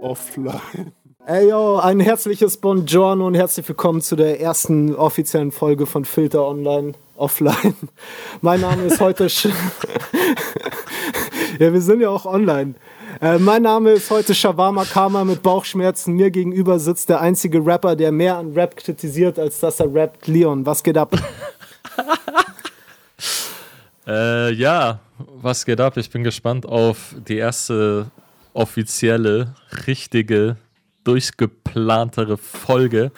Offline. Ey yo, ein herzliches Buongiorno und herzlich willkommen zu der ersten offiziellen Folge von Filter Online Offline. Mein Name ist heute. Ja, wir sind ja auch online. Äh, mein Name ist heute Shawarma Kama mit Bauchschmerzen. Mir gegenüber sitzt der einzige Rapper, der mehr an Rap kritisiert, als dass er rappt. Leon, was geht ab? äh, ja, was geht ab? Ich bin gespannt auf die erste offizielle, richtige, durchgeplantere Folge,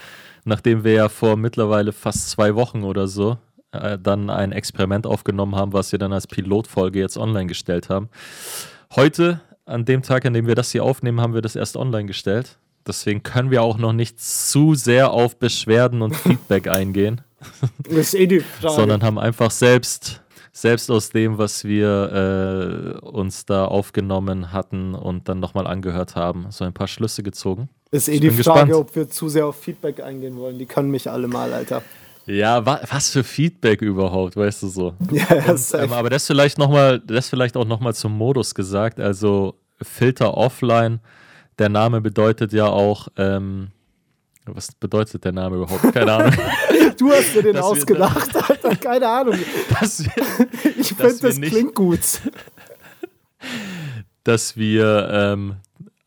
nachdem wir ja vor mittlerweile fast zwei Wochen oder so äh, dann ein Experiment aufgenommen haben, was wir dann als Pilotfolge jetzt online gestellt haben. Heute, an dem Tag, an dem wir das hier aufnehmen, haben wir das erst online gestellt. Deswegen können wir auch noch nicht zu sehr auf Beschwerden und Feedback eingehen. Das ist eh die Frage. Sondern haben einfach selbst selbst aus dem, was wir äh, uns da aufgenommen hatten und dann nochmal angehört haben, so ein paar Schlüsse gezogen. Ist eh die Frage, gespannt. ob wir zu sehr auf Feedback eingehen wollen. Die können mich alle mal, Alter. Ja, wa was für Feedback überhaupt, weißt du so. Ja, und, ähm, aber das vielleicht noch mal, das vielleicht auch nochmal zum Modus gesagt. Also Filter offline. Der Name bedeutet ja auch, ähm, was bedeutet der Name überhaupt? Keine Ahnung. du hast dir den dass ausgedacht, wir, Alter. Keine Ahnung. Wir, ich finde, das nicht, klingt gut. Dass wir, ähm,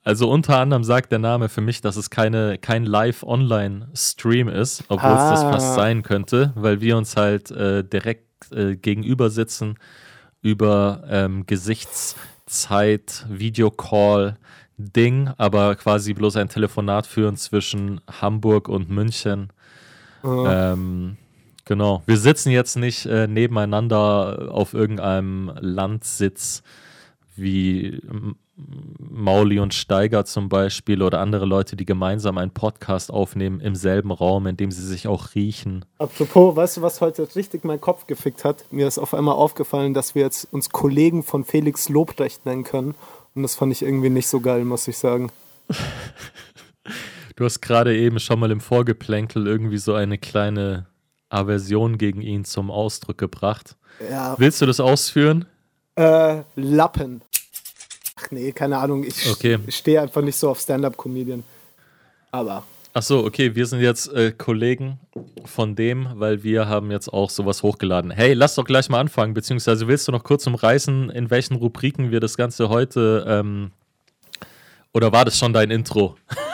also unter anderem sagt der Name für mich, dass es keine, kein Live-Online-Stream ist, obwohl ah. es das fast sein könnte, weil wir uns halt äh, direkt äh, gegenüber sitzen über ähm, Gesichtszeit, Videocall, Ding, aber quasi bloß ein Telefonat führen zwischen Hamburg und München. Oh. Ähm, genau. Wir sitzen jetzt nicht äh, nebeneinander auf irgendeinem Landsitz wie Mauli und Steiger zum Beispiel oder andere Leute, die gemeinsam einen Podcast aufnehmen im selben Raum, in dem sie sich auch riechen. Apropos, weißt du, was heute richtig meinen Kopf gefickt hat? Mir ist auf einmal aufgefallen, dass wir jetzt uns Kollegen von Felix Lobrecht nennen können und das fand ich irgendwie nicht so geil, muss ich sagen. Du hast gerade eben schon mal im Vorgeplänkel irgendwie so eine kleine Aversion gegen ihn zum Ausdruck gebracht. Ja. Willst du das ausführen? Äh, Lappen. Ach nee, keine Ahnung. Ich okay. stehe einfach nicht so auf Stand-up-Comedian. Aber Ach so, okay, wir sind jetzt äh, Kollegen von dem, weil wir haben jetzt auch sowas hochgeladen. Hey, lass doch gleich mal anfangen, beziehungsweise willst du noch kurz umreißen, in welchen Rubriken wir das Ganze heute, ähm, oder war das schon dein Intro?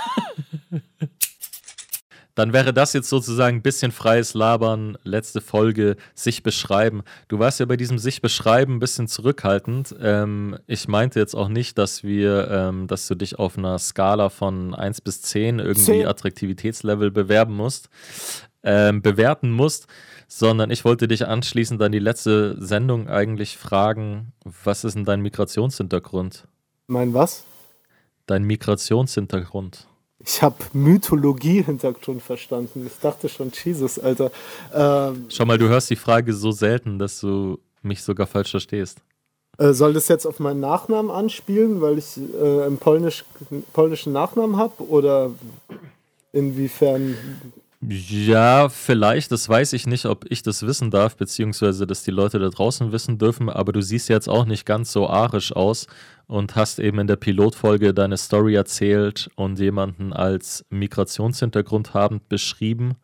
dann wäre das jetzt sozusagen ein bisschen freies Labern, letzte Folge, sich beschreiben. Du warst ja bei diesem sich beschreiben ein bisschen zurückhaltend. Ähm, ich meinte jetzt auch nicht, dass wir, ähm, dass du dich auf einer Skala von 1 bis 10 irgendwie 10. Attraktivitätslevel bewerben musst, ähm, bewerten musst, sondern ich wollte dich anschließend an die letzte Sendung eigentlich fragen, was ist denn dein Migrationshintergrund? Mein was? Dein Migrationshintergrund. Ich habe Mythologie-Hintergrund verstanden. Ich dachte schon, Jesus, Alter. Ähm, Schau mal, du hörst die Frage so selten, dass du mich sogar falsch verstehst. Äh, soll das jetzt auf meinen Nachnamen anspielen, weil ich äh, einen Polnisch, polnischen Nachnamen habe? Oder inwiefern ja, vielleicht, das weiß ich nicht, ob ich das wissen darf, beziehungsweise dass die Leute da draußen wissen dürfen, aber du siehst jetzt auch nicht ganz so arisch aus und hast eben in der Pilotfolge deine Story erzählt und jemanden als Migrationshintergrund habend beschrieben.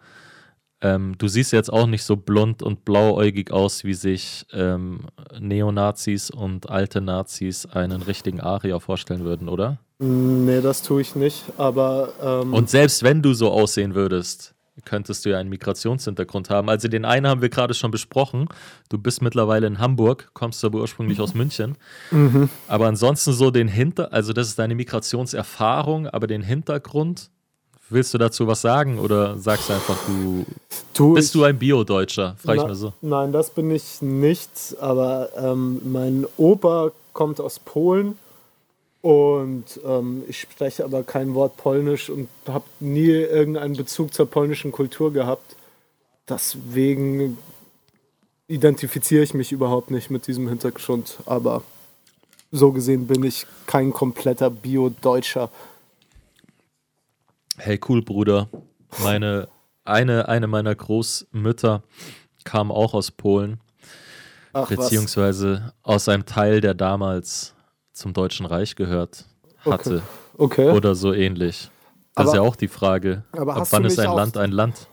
Ähm, du siehst jetzt auch nicht so blond und blauäugig aus, wie sich ähm, Neonazis und alte Nazis einen richtigen Arier vorstellen würden, oder? Nee, das tue ich nicht, aber. Ähm und selbst wenn du so aussehen würdest, könntest du ja einen Migrationshintergrund haben. Also den einen haben wir gerade schon besprochen. Du bist mittlerweile in Hamburg, kommst aber ursprünglich aus München. Mhm. Aber ansonsten so den Hinter, also das ist deine Migrationserfahrung, aber den Hintergrund, willst du dazu was sagen oder sagst du einfach, du, du bist du ein Bio-Deutscher? Frag ich mal so. Nein, das bin ich nicht, aber ähm, mein Opa kommt aus Polen und ähm, ich spreche aber kein Wort Polnisch und habe nie irgendeinen Bezug zur polnischen Kultur gehabt. Deswegen identifiziere ich mich überhaupt nicht mit diesem Hintergrund. Aber so gesehen bin ich kein kompletter Bio-Deutscher. Hey, cool, Bruder. Meine, eine, eine meiner Großmütter kam auch aus Polen. Ach, Beziehungsweise was? aus einem Teil, der damals zum Deutschen Reich gehört hatte. Okay. okay. Oder so ähnlich. Das aber, ist ja auch die Frage. Ab wann ist ein Land ein Land?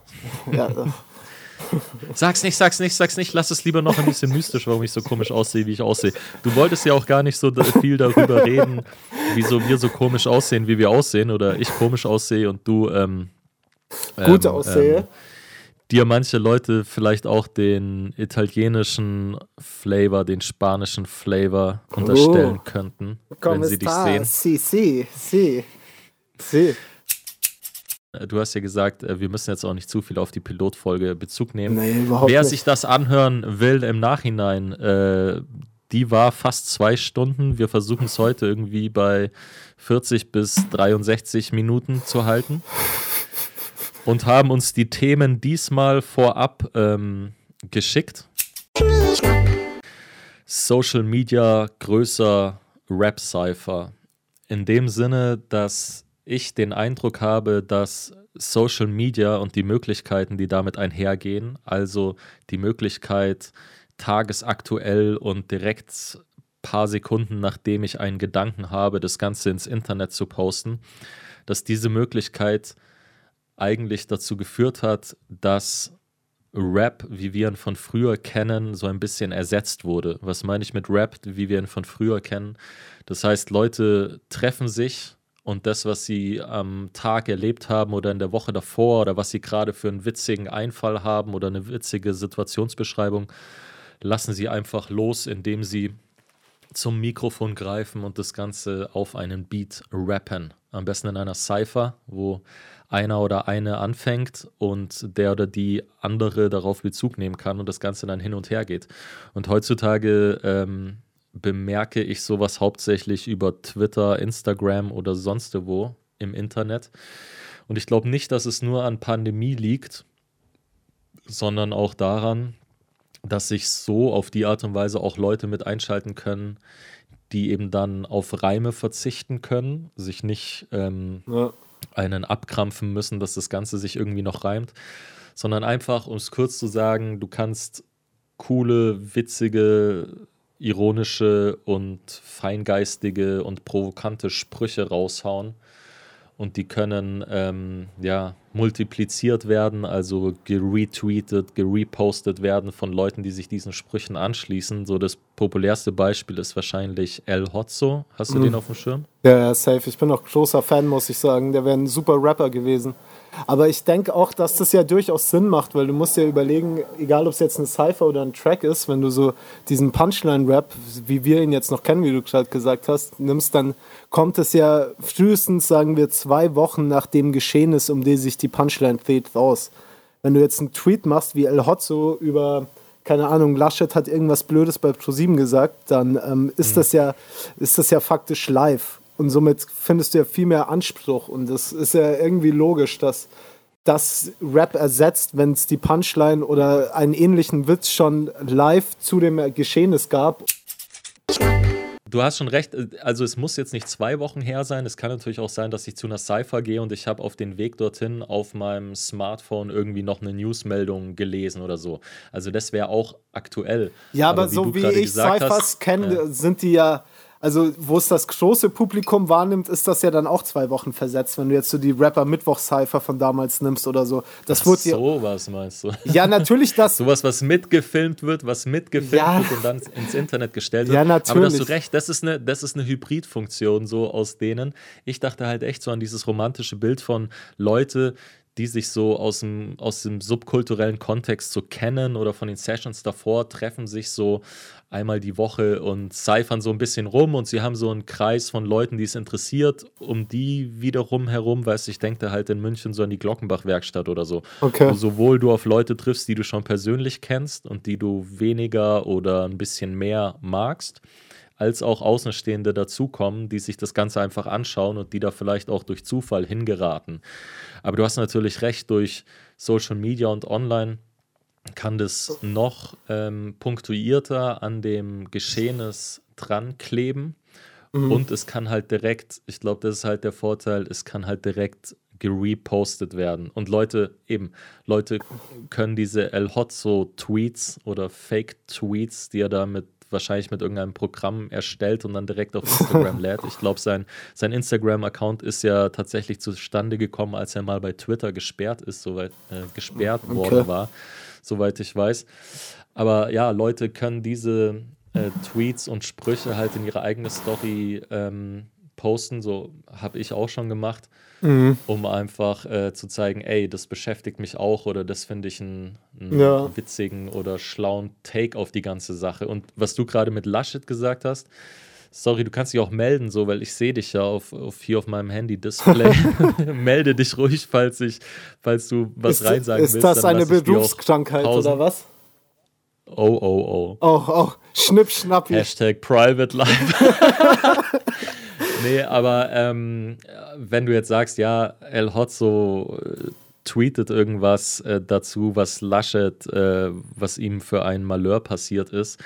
Ja. sag's nicht, sag's nicht, sag's nicht. Lass es lieber noch ein bisschen mystisch, warum ich so komisch aussehe, wie ich aussehe. Du wolltest ja auch gar nicht so viel darüber reden, wieso wir so komisch aussehen, wie wir aussehen, oder ich komisch aussehe und du ähm, gut ähm, aussehe. Ähm, dir manche Leute vielleicht auch den italienischen Flavor, den spanischen Flavor unterstellen oh. könnten, wenn sie dich sehen. Si, si, si. Si. Äh, du hast ja gesagt, äh, wir müssen jetzt auch nicht zu viel auf die Pilotfolge Bezug nehmen. Nee, überhaupt Wer nicht. sich das anhören will im Nachhinein, äh, die war fast zwei Stunden. Wir versuchen es heute irgendwie bei 40 bis 63 Minuten zu halten und haben uns die Themen diesmal vorab ähm, geschickt. Social Media größer Rap-Cypher. In dem Sinne, dass ich den Eindruck habe, dass Social Media und die Möglichkeiten, die damit einhergehen, also die Möglichkeit, tagesaktuell und direkt paar Sekunden nachdem ich einen Gedanken habe, das Ganze ins Internet zu posten, dass diese Möglichkeit eigentlich dazu geführt hat, dass Rap, wie wir ihn von früher kennen, so ein bisschen ersetzt wurde. Was meine ich mit Rap, wie wir ihn von früher kennen? Das heißt, Leute treffen sich und das, was sie am Tag erlebt haben oder in der Woche davor oder was sie gerade für einen witzigen Einfall haben oder eine witzige Situationsbeschreibung, lassen sie einfach los, indem sie zum Mikrofon greifen und das Ganze auf einen Beat rappen. Am besten in einer Cypher, wo einer oder eine anfängt und der oder die andere darauf Bezug nehmen kann und das Ganze dann hin und her geht. Und heutzutage ähm, bemerke ich sowas hauptsächlich über Twitter, Instagram oder sonst wo im Internet. Und ich glaube nicht, dass es nur an Pandemie liegt, sondern auch daran, dass sich so auf die Art und Weise auch Leute mit einschalten können, die eben dann auf Reime verzichten können, sich nicht ähm, ja einen abkrampfen müssen, dass das Ganze sich irgendwie noch reimt, sondern einfach, um es kurz zu sagen, du kannst coole, witzige, ironische und feingeistige und provokante Sprüche raushauen und die können ähm, ja multipliziert werden, also geretweetet, gerepostet werden von Leuten, die sich diesen Sprüchen anschließen. So das populärste Beispiel ist wahrscheinlich El Hotzo. Hast du mhm. den auf dem Schirm? Ja, safe. Ich bin auch großer Fan, muss ich sagen. Der wäre ein super Rapper gewesen. Aber ich denke auch, dass das ja durchaus Sinn macht, weil du musst ja überlegen, egal ob es jetzt eine Cypher oder ein Track ist, wenn du so diesen Punchline-Rap, wie wir ihn jetzt noch kennen, wie du gerade gesagt hast, nimmst, dann kommt es ja frühestens, sagen wir, zwei Wochen nach dem Geschehen ist, um die sich die Punchline dreht, raus. Wenn du jetzt einen Tweet machst wie El Hotzo über keine Ahnung, Laschet hat irgendwas Blödes bei ProSieben gesagt, dann ähm, ist, mhm. das ja, ist das ja faktisch live. Und somit findest du ja viel mehr Anspruch. Und das ist ja irgendwie logisch, dass das Rap ersetzt, wenn es die Punchline oder einen ähnlichen Witz schon live zu dem Geschehnis gab. Du hast schon recht, also es muss jetzt nicht zwei Wochen her sein. Es kann natürlich auch sein, dass ich zu einer Cypher gehe und ich habe auf den Weg dorthin auf meinem Smartphone irgendwie noch eine Newsmeldung gelesen oder so. Also das wäre auch aktuell. Ja, aber, aber wie so wie ich Cyphers kenne, ja. sind die ja also wo es das große Publikum wahrnimmt, ist das ja dann auch zwei Wochen versetzt, wenn du jetzt so die Rapper Mittwoch Cypher von damals nimmst oder so. Das Ach, wurde so was meinst du? Ja, natürlich das. Sowas, was mitgefilmt wird, was mitgefilmt ja. wird und dann ins Internet gestellt wird. Ja, natürlich. Aber hast du recht, das ist eine, das ist eine Hybridfunktion so aus denen. Ich dachte halt echt so an dieses romantische Bild von Leute, die sich so aus dem, aus dem subkulturellen Kontext so kennen oder von den Sessions davor treffen sich so einmal die Woche und cyphern so ein bisschen rum und sie haben so einen Kreis von Leuten, die es interessiert, um die wiederum herum, weißt du, ich denke halt in München so an die Glockenbach-Werkstatt oder so. Okay. Wo sowohl du auf Leute triffst, die du schon persönlich kennst und die du weniger oder ein bisschen mehr magst, als auch Außenstehende dazukommen, die sich das Ganze einfach anschauen und die da vielleicht auch durch Zufall hingeraten. Aber du hast natürlich recht, durch Social Media und Online kann das noch ähm, punktuierter an dem Geschehnis dran kleben. Mhm. Und es kann halt direkt, ich glaube, das ist halt der Vorteil, es kann halt direkt gerepostet werden. Und Leute, eben, Leute können diese El Hotzo-Tweets oder Fake-Tweets, die er da mit wahrscheinlich mit irgendeinem Programm erstellt und dann direkt auf Instagram lädt. Ich glaube, sein, sein Instagram-Account ist ja tatsächlich zustande gekommen, als er mal bei Twitter gesperrt ist, soweit äh, gesperrt okay. worden war, soweit ich weiß. Aber ja, Leute können diese äh, Tweets und Sprüche halt in ihre eigene Story ähm, posten, so habe ich auch schon gemacht, mhm. um einfach äh, zu zeigen, ey, das beschäftigt mich auch oder das finde ich einen, einen ja. witzigen oder schlauen Take auf die ganze Sache. Und was du gerade mit Laschet gesagt hast, sorry, du kannst dich auch melden, so, weil ich sehe dich ja auf, auf, hier auf meinem Handy-Display. Melde dich ruhig, falls ich, falls du was ist, reinsagen ist willst. Ist das eine Berufskrankheit oder was? Oh, oh, oh. Oh, oh. Schnipp, schnapp. Hashtag Private Life. nee, aber ähm, wenn du jetzt sagst, ja, El Hotzo äh, tweetet irgendwas äh, dazu, was Laschet, äh, was ihm für ein Malheur passiert ist,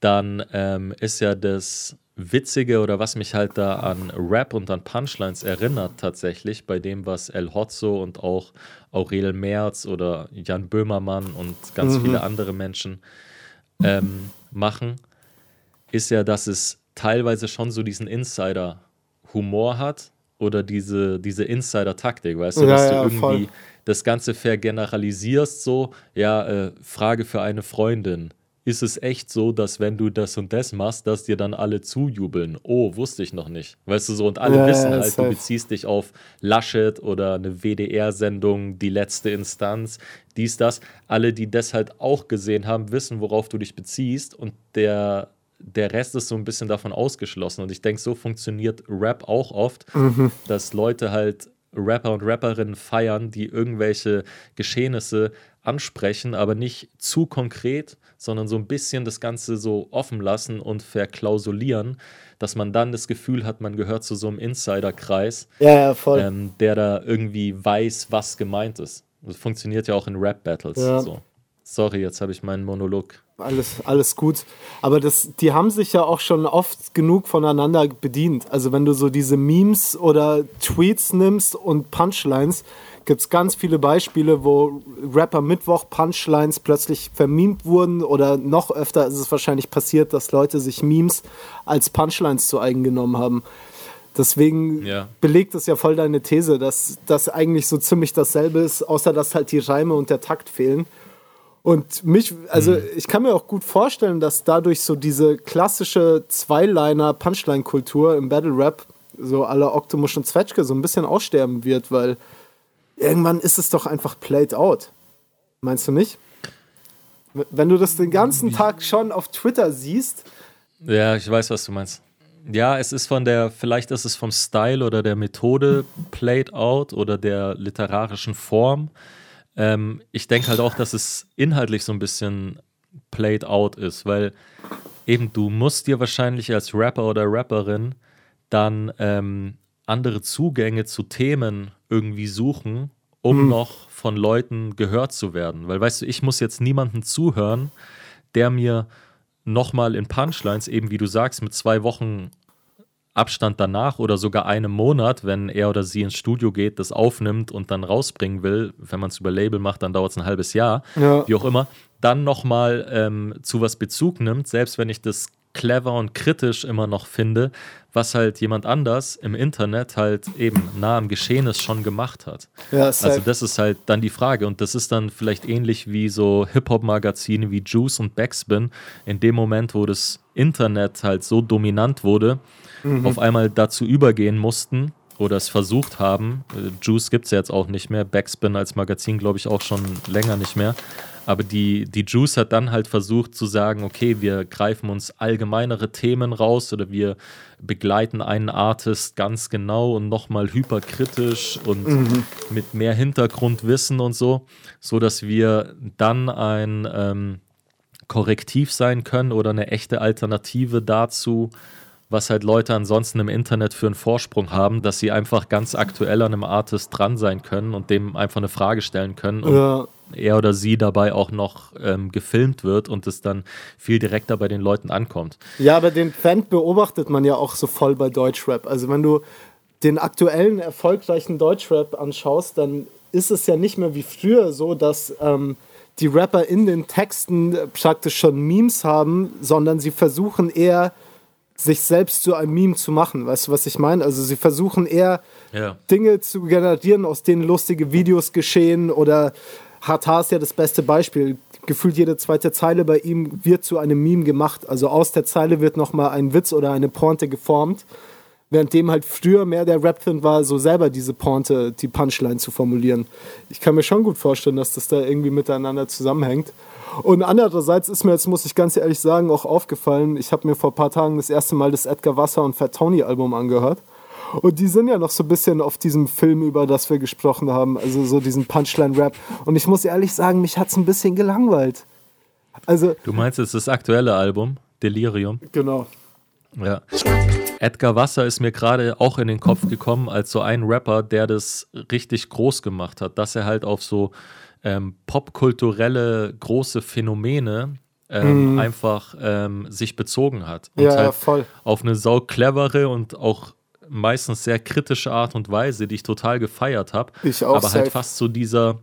dann ähm, ist ja das Witzige oder was mich halt da an Rap und an Punchlines erinnert tatsächlich bei dem, was El Hotzo und auch Aurel Merz oder Jan Böhmermann und ganz mhm. viele andere Menschen ähm, machen, ist ja, dass es teilweise schon so diesen Insider-Humor hat oder diese, diese Insider-Taktik, weißt du, ja, dass du ja, irgendwie voll. das Ganze vergeneralisierst, so, ja, äh, Frage für eine Freundin. Ist es echt so, dass wenn du das und das machst, dass dir dann alle zujubeln? Oh, wusste ich noch nicht. Weißt du so, und alle ja, wissen halt, du beziehst dich auf Laschet oder eine WDR-Sendung, die letzte Instanz, dies, das. Alle, die das halt auch gesehen haben, wissen, worauf du dich beziehst und der der Rest ist so ein bisschen davon ausgeschlossen. Und ich denke, so funktioniert Rap auch oft, mhm. dass Leute halt Rapper und Rapperinnen feiern, die irgendwelche Geschehnisse ansprechen, aber nicht zu konkret, sondern so ein bisschen das Ganze so offen lassen und verklausulieren, dass man dann das Gefühl hat, man gehört zu so einem Insiderkreis, ja, ja, ähm, der da irgendwie weiß, was gemeint ist. Das funktioniert ja auch in Rap-Battles. Ja. So. Sorry, jetzt habe ich meinen Monolog alles, alles gut. Aber das, die haben sich ja auch schon oft genug voneinander bedient. Also wenn du so diese Memes oder Tweets nimmst und Punchlines, gibt es ganz viele Beispiele, wo Rapper Mittwoch Punchlines plötzlich vermemt wurden oder noch öfter ist es wahrscheinlich passiert, dass Leute sich Memes als Punchlines zu eigen genommen haben. Deswegen ja. belegt es ja voll deine These, dass das eigentlich so ziemlich dasselbe ist, außer dass halt die Reime und der Takt fehlen. Und mich, also mhm. ich kann mir auch gut vorstellen, dass dadurch so diese klassische Zweiliner-Punchline-Kultur im Battle Rap, so aller Octomush und Zwetschge, so ein bisschen aussterben wird, weil irgendwann ist es doch einfach played out. Meinst du nicht? Wenn du das den ganzen Tag schon auf Twitter siehst. Ja, ich weiß, was du meinst. Ja, es ist von der, vielleicht ist es vom Style oder der Methode played out oder der literarischen Form. Ähm, ich denke halt auch, dass es inhaltlich so ein bisschen played out ist, weil eben du musst dir wahrscheinlich als Rapper oder Rapperin dann ähm, andere Zugänge zu Themen irgendwie suchen, um mhm. noch von Leuten gehört zu werden. Weil weißt du, ich muss jetzt niemanden zuhören, der mir nochmal in Punchlines, eben wie du sagst, mit zwei Wochen Abstand danach oder sogar einem Monat, wenn er oder sie ins Studio geht, das aufnimmt und dann rausbringen will, wenn man es über Label macht, dann dauert es ein halbes Jahr, ja. wie auch immer, dann nochmal ähm, zu was Bezug nimmt, selbst wenn ich das clever und kritisch immer noch finde, was halt jemand anders im Internet halt eben nah am Geschehnis schon gemacht hat. Ja, also das ist halt dann die Frage und das ist dann vielleicht ähnlich wie so Hip-Hop-Magazine wie Juice und Backspin in dem Moment, wo das Internet halt so dominant wurde, mhm. auf einmal dazu übergehen mussten oder es versucht haben. Äh, Juice gibt es ja jetzt auch nicht mehr, Backspin als Magazin glaube ich auch schon länger nicht mehr. Aber die, die Juice hat dann halt versucht zu sagen, okay, wir greifen uns allgemeinere Themen raus oder wir begleiten einen Artist ganz genau und nochmal hyperkritisch und mhm. mit mehr Hintergrundwissen und so, so dass wir dann ein ähm, Korrektiv sein können oder eine echte Alternative dazu, was halt Leute ansonsten im Internet für einen Vorsprung haben, dass sie einfach ganz aktuell an einem Artist dran sein können und dem einfach eine Frage stellen können und ja. er oder sie dabei auch noch ähm, gefilmt wird und es dann viel direkter bei den Leuten ankommt. Ja, aber den Trend beobachtet man ja auch so voll bei Deutschrap. Also wenn du den aktuellen erfolgreichen Deutschrap anschaust, dann ist es ja nicht mehr wie früher so, dass ähm, die Rapper in den Texten praktisch schon Memes haben, sondern sie versuchen eher sich selbst zu einem Meme zu machen. Weißt du, was ich meine? Also sie versuchen eher ja. Dinge zu generieren, aus denen lustige Videos geschehen oder Hatar ist ja das beste Beispiel. Gefühlt jede zweite Zeile bei ihm wird zu einem Meme gemacht. Also aus der Zeile wird nochmal ein Witz oder eine Pointe geformt. Währenddem halt früher mehr der Rap-Trend war, so selber diese Pointe, die Punchline zu formulieren. Ich kann mir schon gut vorstellen, dass das da irgendwie miteinander zusammenhängt. Und andererseits ist mir jetzt, muss ich ganz ehrlich sagen, auch aufgefallen, ich habe mir vor ein paar Tagen das erste Mal das Edgar Wasser und Fat Tony Album angehört. Und die sind ja noch so ein bisschen auf diesem Film, über das wir gesprochen haben, also so diesen Punchline-Rap. Und ich muss ehrlich sagen, mich hat es ein bisschen gelangweilt. Also, du meinst jetzt das aktuelle Album, Delirium? Genau. Ja. Edgar Wasser ist mir gerade auch in den Kopf gekommen als so ein Rapper, der das richtig groß gemacht hat, dass er halt auf so ähm, popkulturelle große Phänomene ähm, mm. einfach ähm, sich bezogen hat. Und ja, halt voll. Auf eine sau clevere und auch meistens sehr kritische Art und Weise, die ich total gefeiert habe. Ich auch. Aber halt safe. halt fast so dieser,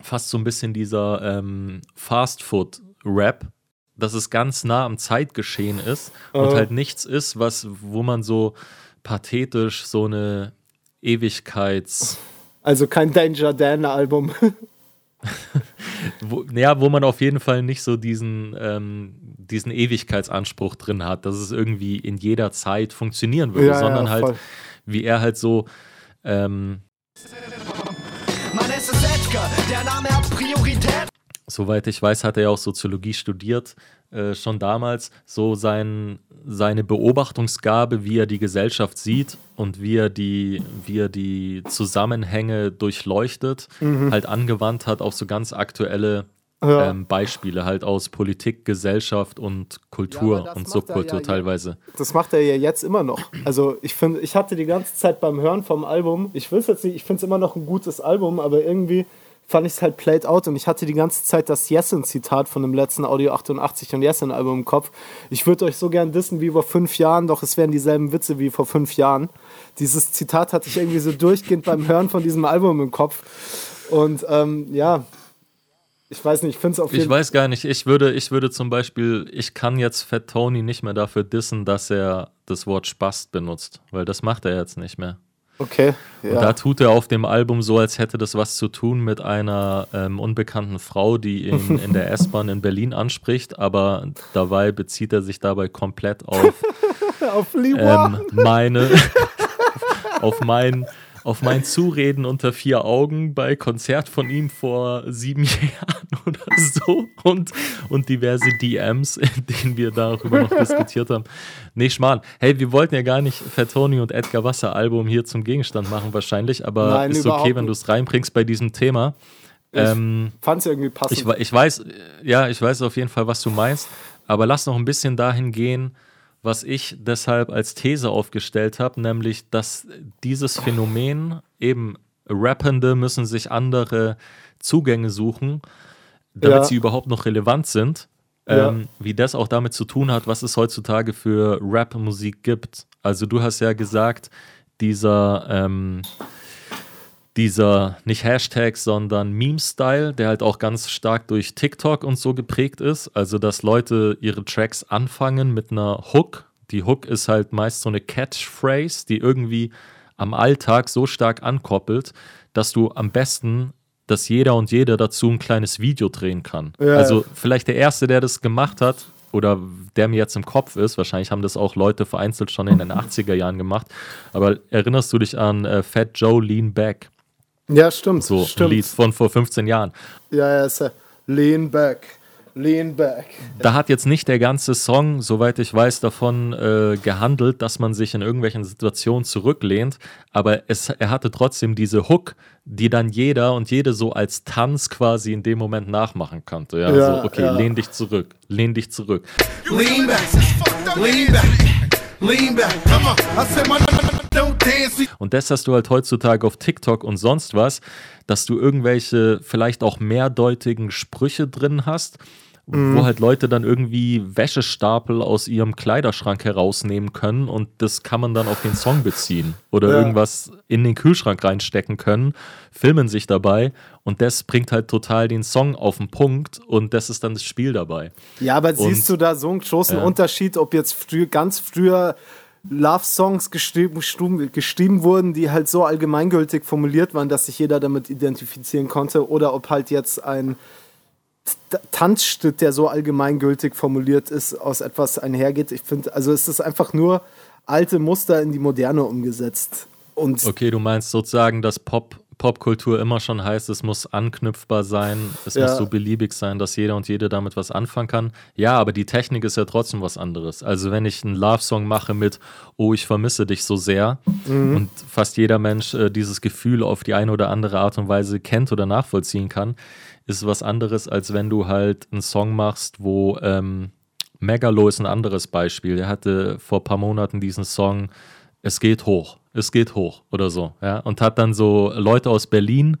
fast so ein bisschen dieser ähm, Fast-Food-Rap, dass es ganz nah am Zeitgeschehen ist uh. und halt nichts ist, was, wo man so pathetisch so eine Ewigkeits. Also kein Danger Dan-Album. wo, ja, wo man auf jeden Fall nicht so diesen, ähm, diesen Ewigkeitsanspruch drin hat, dass es irgendwie in jeder Zeit funktionieren würde, ja, sondern ja, halt, wie er halt so. Ähm, Mann, es ist Edgar, der Name hat Priorität. Soweit ich weiß, hat er ja auch Soziologie studiert, äh, schon damals. So sein, seine Beobachtungsgabe, wie er die Gesellschaft sieht und wie er die, wie er die Zusammenhänge durchleuchtet, mhm. halt angewandt hat auf so ganz aktuelle ja. ähm, Beispiele, halt aus Politik, Gesellschaft und Kultur ja, und Subkultur ja, teilweise. Das macht er ja jetzt immer noch. Also ich finde, ich hatte die ganze Zeit beim Hören vom Album, ich will jetzt nicht, ich finde es immer noch ein gutes Album, aber irgendwie fand ich es halt played out und ich hatte die ganze Zeit das Yesin-Zitat von dem letzten Audio 88 und Yesin-Album im Kopf. Ich würde euch so gern dissen wie vor fünf Jahren, doch es wären dieselben Witze wie vor fünf Jahren. Dieses Zitat hatte ich irgendwie so durchgehend beim Hören von diesem Album im Kopf. Und ähm, ja, ich weiß nicht, ich finde es auf jeden Ich weiß gar nicht, ich würde, ich würde zum Beispiel, ich kann jetzt Fat Tony nicht mehr dafür dissen, dass er das Wort Spast benutzt, weil das macht er jetzt nicht mehr. Okay. Ja. Und da tut er auf dem Album so, als hätte das was zu tun mit einer ähm, unbekannten Frau, die ihn in der S-Bahn in Berlin anspricht, aber dabei bezieht er sich dabei komplett auf, auf ähm, meine, auf mein auf mein Zureden unter vier Augen bei Konzert von ihm vor sieben Jahren oder so und, und diverse DMs, in denen wir darüber noch diskutiert haben. Nee, Schmarrn. Hey, wir wollten ja gar nicht Fettoni und Edgar Wasser Album hier zum Gegenstand machen wahrscheinlich, aber Nein, ist okay, wenn du es reinbringst bei diesem Thema. Ich ähm, fand es irgendwie passend. Ich, ich weiß, ja, ich weiß auf jeden Fall, was du meinst, aber lass noch ein bisschen dahin gehen, was ich deshalb als These aufgestellt habe, nämlich, dass dieses Phänomen eben Rappende müssen sich andere Zugänge suchen, damit ja. sie überhaupt noch relevant sind. Ja. Ähm, wie das auch damit zu tun hat, was es heutzutage für Rap-Musik gibt. Also du hast ja gesagt, dieser ähm, dieser nicht Hashtag, sondern Meme-Style, der halt auch ganz stark durch TikTok und so geprägt ist. Also, dass Leute ihre Tracks anfangen mit einer Hook. Die Hook ist halt meist so eine Catchphrase, die irgendwie am Alltag so stark ankoppelt, dass du am besten, dass jeder und jeder dazu ein kleines Video drehen kann. Ja, also, vielleicht der Erste, der das gemacht hat, oder der mir jetzt im Kopf ist, wahrscheinlich haben das auch Leute vereinzelt schon in den 80er Jahren gemacht, aber erinnerst du dich an äh, Fat Joe Lean Back? Ja, stimmt. So stimmt. Lied von vor 15 Jahren. Ja, ja, ist ja Lean Back. Lean back. Da hat jetzt nicht der ganze Song, soweit ich weiß, davon äh, gehandelt, dass man sich in irgendwelchen Situationen zurücklehnt, aber es, er hatte trotzdem diese Hook, die dann jeder und jede so als Tanz quasi in dem Moment nachmachen konnte. Ja, ja so, okay, ja. lehn dich zurück, lehn dich zurück. Lean back, lean back, und das hast du halt heutzutage auf TikTok und sonst was, dass du irgendwelche vielleicht auch mehrdeutigen Sprüche drin hast mhm. wo halt Leute dann irgendwie Wäschestapel aus ihrem Kleiderschrank herausnehmen können und das kann man dann auf den Song beziehen oder ja. irgendwas in den Kühlschrank reinstecken können, filmen sich dabei und das bringt halt total den Song auf den Punkt und das ist dann das Spiel dabei. Ja, aber und, siehst du da so einen großen ja. Unterschied, ob jetzt früh, ganz früher Love-Songs geschrieben, geschrieben wurden, die halt so allgemeingültig formuliert waren, dass sich jeder damit identifizieren konnte, oder ob halt jetzt ein Tanzstück, der so allgemeingültig formuliert ist, aus etwas einhergeht. Ich finde, also es ist einfach nur alte Muster in die Moderne umgesetzt. Und okay, du meinst sozusagen, dass Pop Popkultur immer schon heißt, es muss anknüpfbar sein, es ja. muss so beliebig sein, dass jeder und jede damit was anfangen kann. Ja, aber die Technik ist ja trotzdem was anderes. Also wenn ich einen Love-Song mache mit Oh, ich vermisse dich so sehr mhm. und fast jeder Mensch äh, dieses Gefühl auf die eine oder andere Art und Weise kennt oder nachvollziehen kann, ist was anderes, als wenn du halt einen Song machst, wo ähm, Megalo ist ein anderes Beispiel. Er hatte vor ein paar Monaten diesen Song Es geht hoch es geht hoch oder so. Ja? Und hat dann so Leute aus Berlin,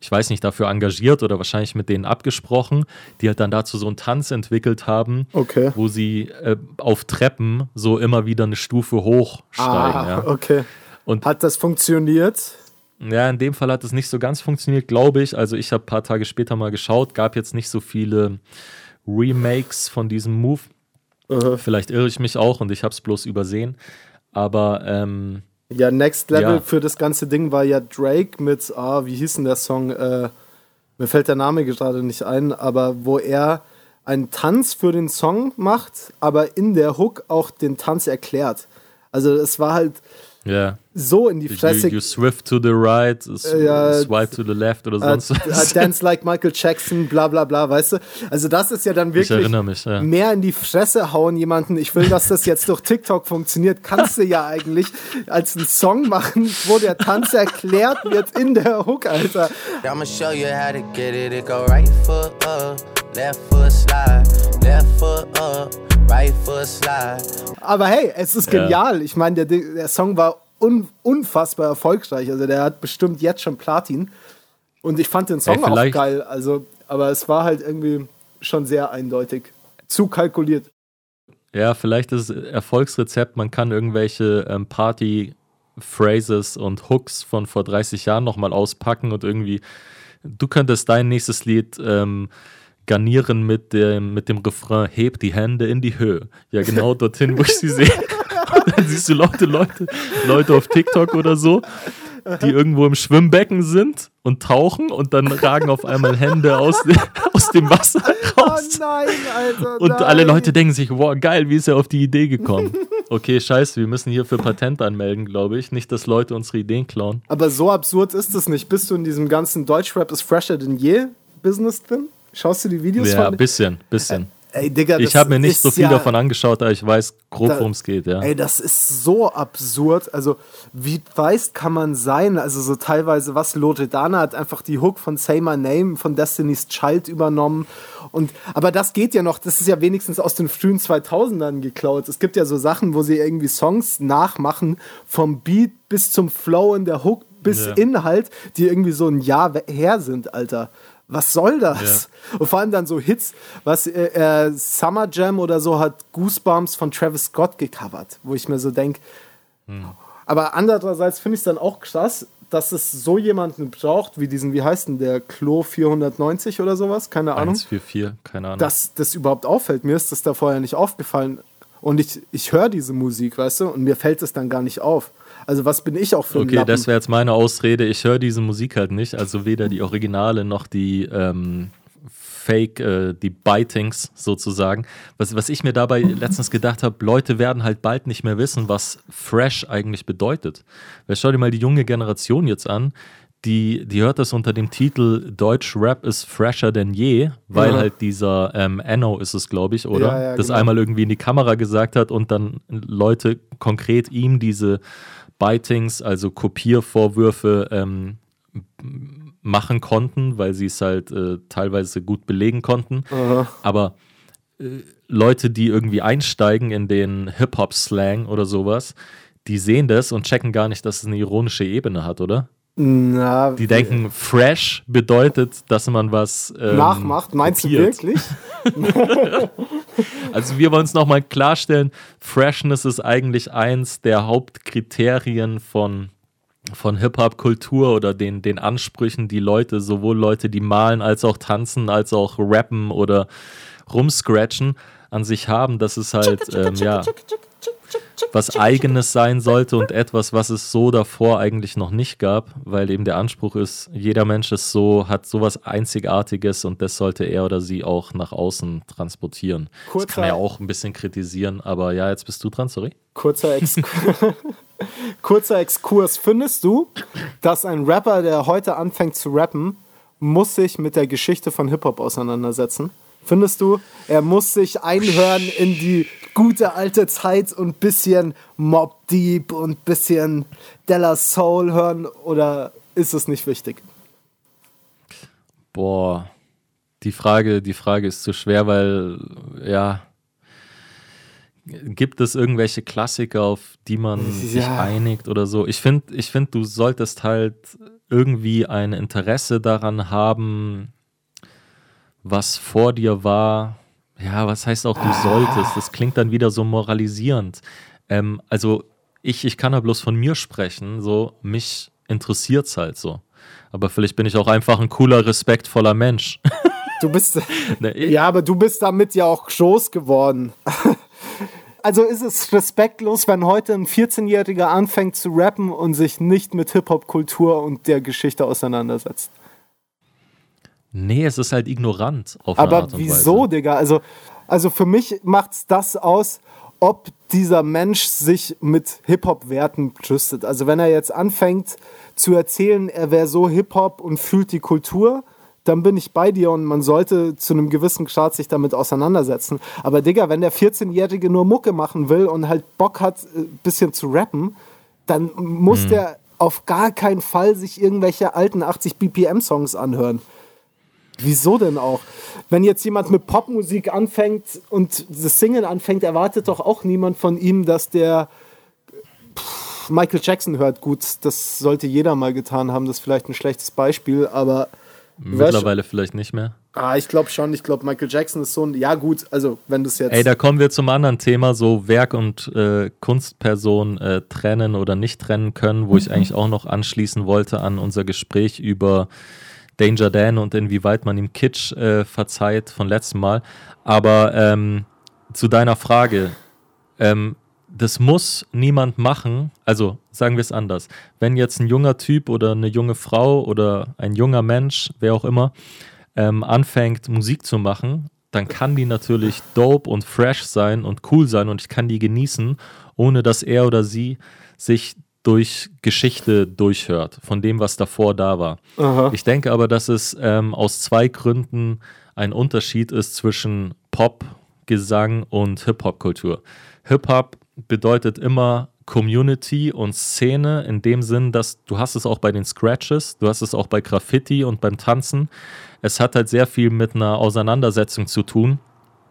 ich weiß nicht, dafür engagiert oder wahrscheinlich mit denen abgesprochen, die halt dann dazu so einen Tanz entwickelt haben, okay. wo sie äh, auf Treppen so immer wieder eine Stufe hochsteigen. Ah, ja? okay. Und hat das funktioniert? Ja, in dem Fall hat es nicht so ganz funktioniert, glaube ich. Also ich habe ein paar Tage später mal geschaut, gab jetzt nicht so viele Remakes von diesem Move. -huh. Vielleicht irre ich mich auch und ich habe es bloß übersehen. Aber ähm, ja, Next Level ja. für das ganze Ding war ja Drake mit, ah, wie hieß denn der Song? Äh, mir fällt der Name gerade nicht ein, aber wo er einen Tanz für den Song macht, aber in der Hook auch den Tanz erklärt. Also es war halt, Yeah. So in die Fresse. You, you swift to the right, ja, swipe to the left oder sonst uh, was. dance like Michael Jackson, bla bla bla, weißt du? Also das ist ja dann wirklich mich, ja. mehr in die Fresse hauen jemanden. Ich will, dass das jetzt durch TikTok funktioniert. Kannst du ja eigentlich als einen Song machen, wo der Tanz erklärt wird in der Hook, Alter. I'ma show you how to get it. It go right foot up, left foot slide, left foot up. Aber hey, es ist genial. Ja. Ich meine, der, der Song war un, unfassbar erfolgreich. Also der hat bestimmt jetzt schon Platin. Und ich fand den Song hey, auch geil. Also, aber es war halt irgendwie schon sehr eindeutig. Zu kalkuliert. Ja, vielleicht ist es Erfolgsrezept, man kann irgendwelche ähm, Party-Phrases und Hooks von vor 30 Jahren nochmal auspacken und irgendwie, du könntest dein nächstes Lied ähm, garnieren mit dem, mit dem Refrain, heb die Hände in die Höhe. Ja, genau dorthin, wo ich sie sehe. dann siehst du Leute, Leute, Leute auf TikTok oder so, die irgendwo im Schwimmbecken sind und tauchen und dann ragen auf einmal Hände aus, aus dem Wasser raus. Oh nein, Alter. Und nein. alle Leute denken sich, wow, geil, wie ist er auf die Idee gekommen? Okay, scheiße, wir müssen hier für Patent anmelden, glaube ich. Nicht, dass Leute unsere Ideen klauen. Aber so absurd ist es nicht. Bist du in diesem ganzen Deutschrap ist fresher denn je Business drin? Schaust du die Videos ja, von? Ja, bisschen, bisschen. Ey, Digga, ich habe mir nicht so viel ja, davon angeschaut, aber ich weiß grob, worum es geht, ja. Ey, das ist so absurd. Also, wie weiß kann man sein? Also, so teilweise, was Loredana hat einfach die Hook von Say My Name von Destiny's Child übernommen. Und, aber das geht ja noch, das ist ja wenigstens aus den frühen 2000ern geklaut. Es gibt ja so Sachen, wo sie irgendwie Songs nachmachen, vom Beat bis zum Flow in der Hook bis ja. Inhalt, die irgendwie so ein Jahr her sind, Alter was soll das? Ja. Und vor allem dann so Hits, was äh, äh, Summer Jam oder so hat Goosebumps von Travis Scott gecovert, wo ich mir so denke. Hm. Aber andererseits finde ich es dann auch krass, dass es so jemanden braucht, wie diesen, wie heißt denn der, Klo 490 oder sowas, keine Ahnung. 144, keine Ahnung. Dass das überhaupt auffällt. Mir ist das da vorher nicht aufgefallen. Und ich, ich höre diese Musik, weißt du, und mir fällt es dann gar nicht auf. Also was bin ich auch für ein Okay, Lappen? das wäre jetzt meine Ausrede. Ich höre diese Musik halt nicht. Also weder die Originale noch die ähm, Fake, äh, die Bitings sozusagen. Was, was ich mir dabei letztens gedacht habe, Leute werden halt bald nicht mehr wissen, was fresh eigentlich bedeutet. Weil schau dir mal die junge Generation jetzt an. Die, die hört das unter dem Titel Deutsch Rap ist fresher denn je, weil ja. halt dieser ähm, Enno ist es, glaube ich, oder? Ja, ja, das genau. einmal irgendwie in die Kamera gesagt hat und dann Leute konkret ihm diese Bitings, also Kopiervorwürfe, ähm, machen konnten, weil sie es halt äh, teilweise gut belegen konnten. Aha. Aber äh, Leute, die irgendwie einsteigen in den Hip-Hop-Slang oder sowas, die sehen das und checken gar nicht, dass es eine ironische Ebene hat, oder? Na, die denken, fresh bedeutet, dass man was ähm, nachmacht. Meinst kopiert. du wirklich? also wir wollen uns nochmal klarstellen, Freshness ist eigentlich eins der Hauptkriterien von von Hip-Hop-Kultur oder den, den Ansprüchen, die Leute, sowohl Leute, die malen, als auch tanzen, als auch rappen oder rumscratchen, an sich haben, dass es halt, ähm, ja, was Eigenes sein sollte und etwas, was es so davor eigentlich noch nicht gab, weil eben der Anspruch ist, jeder Mensch ist so, hat sowas Einzigartiges und das sollte er oder sie auch nach außen transportieren. Kurzer, das kann man ja auch ein bisschen kritisieren, aber ja, jetzt bist du dran, sorry. Kurzer Exkurs. Kurzer Exkurs. Findest du, dass ein Rapper, der heute anfängt zu rappen, muss sich mit der Geschichte von Hip-Hop auseinandersetzen? Findest du, er muss sich einhören in die gute alte Zeit und bisschen Mob Deep und bisschen Della Soul hören oder ist es nicht wichtig? Boah, die Frage, die Frage ist zu schwer, weil ja, gibt es irgendwelche Klassiker, auf die man ja. sich einigt oder so? Ich finde, ich find, du solltest halt irgendwie ein Interesse daran haben, was vor dir war. Ja, was heißt auch, du solltest? Das klingt dann wieder so moralisierend. Ähm, also ich, ich kann ja bloß von mir sprechen, so mich interessiert es halt so. Aber vielleicht bin ich auch einfach ein cooler, respektvoller Mensch. Du bist. ne, ja, aber du bist damit ja auch groß geworden. also ist es respektlos, wenn heute ein 14-Jähriger anfängt zu rappen und sich nicht mit Hip-Hop-Kultur und der Geschichte auseinandersetzt? Nee, es ist halt ignorant. Auf Aber Art und wieso, Weise. Digga? Also, also für mich macht es das aus, ob dieser Mensch sich mit Hip-Hop-Werten brüstet. Also wenn er jetzt anfängt zu erzählen, er wäre so Hip-Hop und fühlt die Kultur, dann bin ich bei dir und man sollte zu einem gewissen Grad sich damit auseinandersetzen. Aber Digga, wenn der 14-Jährige nur Mucke machen will und halt Bock hat, ein äh, bisschen zu rappen, dann muss hm. der auf gar keinen Fall sich irgendwelche alten 80 BPM-Songs anhören. Wieso denn auch? Wenn jetzt jemand mit Popmusik anfängt und das Singen anfängt, erwartet doch auch niemand von ihm, dass der pff, Michael Jackson hört. Gut, das sollte jeder mal getan haben. Das ist vielleicht ein schlechtes Beispiel, aber. Mittlerweile vielleicht nicht mehr. Ah, ich glaube schon. Ich glaube, Michael Jackson ist so ein. Ja, gut, also, wenn das jetzt. Ey, da kommen wir zum anderen Thema, so Werk und äh, Kunstperson äh, trennen oder nicht trennen können, wo mhm. ich eigentlich auch noch anschließen wollte an unser Gespräch über Danger Dan und inwieweit man ihm Kitsch äh, verzeiht von letztem Mal. Aber ähm, zu deiner Frage, ähm, das muss niemand machen. Also sagen wir es anders. Wenn jetzt ein junger Typ oder eine junge Frau oder ein junger Mensch, wer auch immer, ähm, anfängt Musik zu machen, dann kann die natürlich dope und fresh sein und cool sein und ich kann die genießen, ohne dass er oder sie sich durch Geschichte durchhört, von dem, was davor da war. Aha. Ich denke aber, dass es ähm, aus zwei Gründen ein Unterschied ist zwischen Pop, Gesang und Hip-Hop-Kultur. Hip-Hop bedeutet immer Community und Szene in dem Sinn, dass du hast es auch bei den Scratches, du hast es auch bei Graffiti und beim Tanzen. Es hat halt sehr viel mit einer Auseinandersetzung zu tun,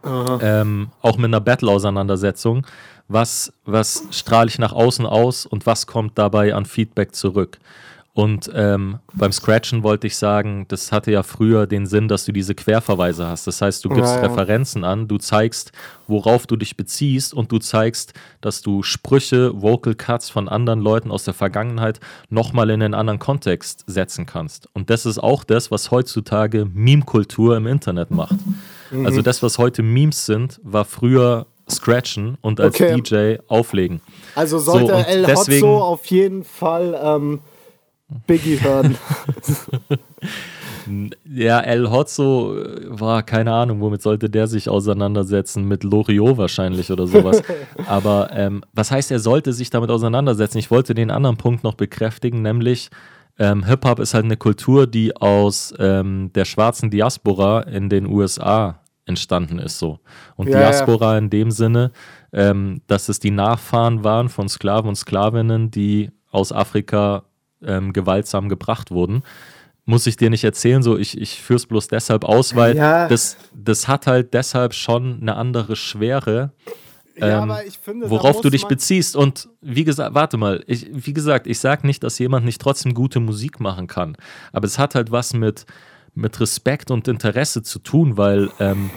ähm, auch mit einer Battle-Auseinandersetzung was, was strahle ich nach außen aus und was kommt dabei an Feedback zurück. Und ähm, beim Scratchen wollte ich sagen, das hatte ja früher den Sinn, dass du diese Querverweise hast. Das heißt, du gibst ja, ja. Referenzen an, du zeigst, worauf du dich beziehst und du zeigst, dass du Sprüche, Vocal Cuts von anderen Leuten aus der Vergangenheit nochmal in einen anderen Kontext setzen kannst. Und das ist auch das, was heutzutage Meme-Kultur im Internet macht. Mhm. Also das, was heute Memes sind, war früher scratchen und als okay. DJ auflegen. Also sollte so, El deswegen, Hotzo auf jeden Fall ähm, Biggie hören. ja, El Hotzo war keine Ahnung, womit sollte der sich auseinandersetzen? Mit Loriot wahrscheinlich oder sowas. Aber ähm, was heißt, er sollte sich damit auseinandersetzen? Ich wollte den anderen Punkt noch bekräftigen, nämlich ähm, Hip-Hop ist halt eine Kultur, die aus ähm, der schwarzen Diaspora in den USA entstanden ist so. Und ja, Diaspora ja. in dem Sinne, ähm, dass es die Nachfahren waren von Sklaven und Sklavinnen, die aus Afrika ähm, gewaltsam gebracht wurden. Muss ich dir nicht erzählen, so ich, ich führe es bloß deshalb aus, weil ja. das, das hat halt deshalb schon eine andere Schwere ja, ähm, finde, worauf du dich beziehst. Und wie gesagt, warte mal, ich, wie gesagt, ich sage nicht, dass jemand nicht trotzdem gute Musik machen kann. Aber es hat halt was mit, mit Respekt und Interesse zu tun, weil ähm,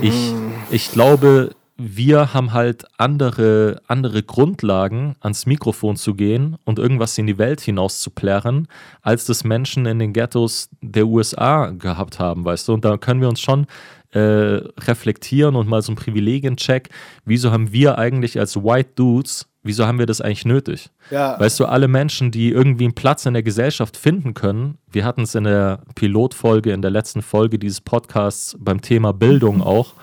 ich, ich glaube, wir haben halt andere, andere Grundlagen, ans Mikrofon zu gehen und irgendwas in die Welt hinaus zu plärren, als das Menschen in den Ghettos der USA gehabt haben, weißt du? Und da können wir uns schon äh, reflektieren und mal so einen Privilegiencheck. Wieso haben wir eigentlich als White Dudes, wieso haben wir das eigentlich nötig? Ja. Weißt du, alle Menschen, die irgendwie einen Platz in der Gesellschaft finden können, wir hatten es in der Pilotfolge, in der letzten Folge dieses Podcasts beim Thema Bildung auch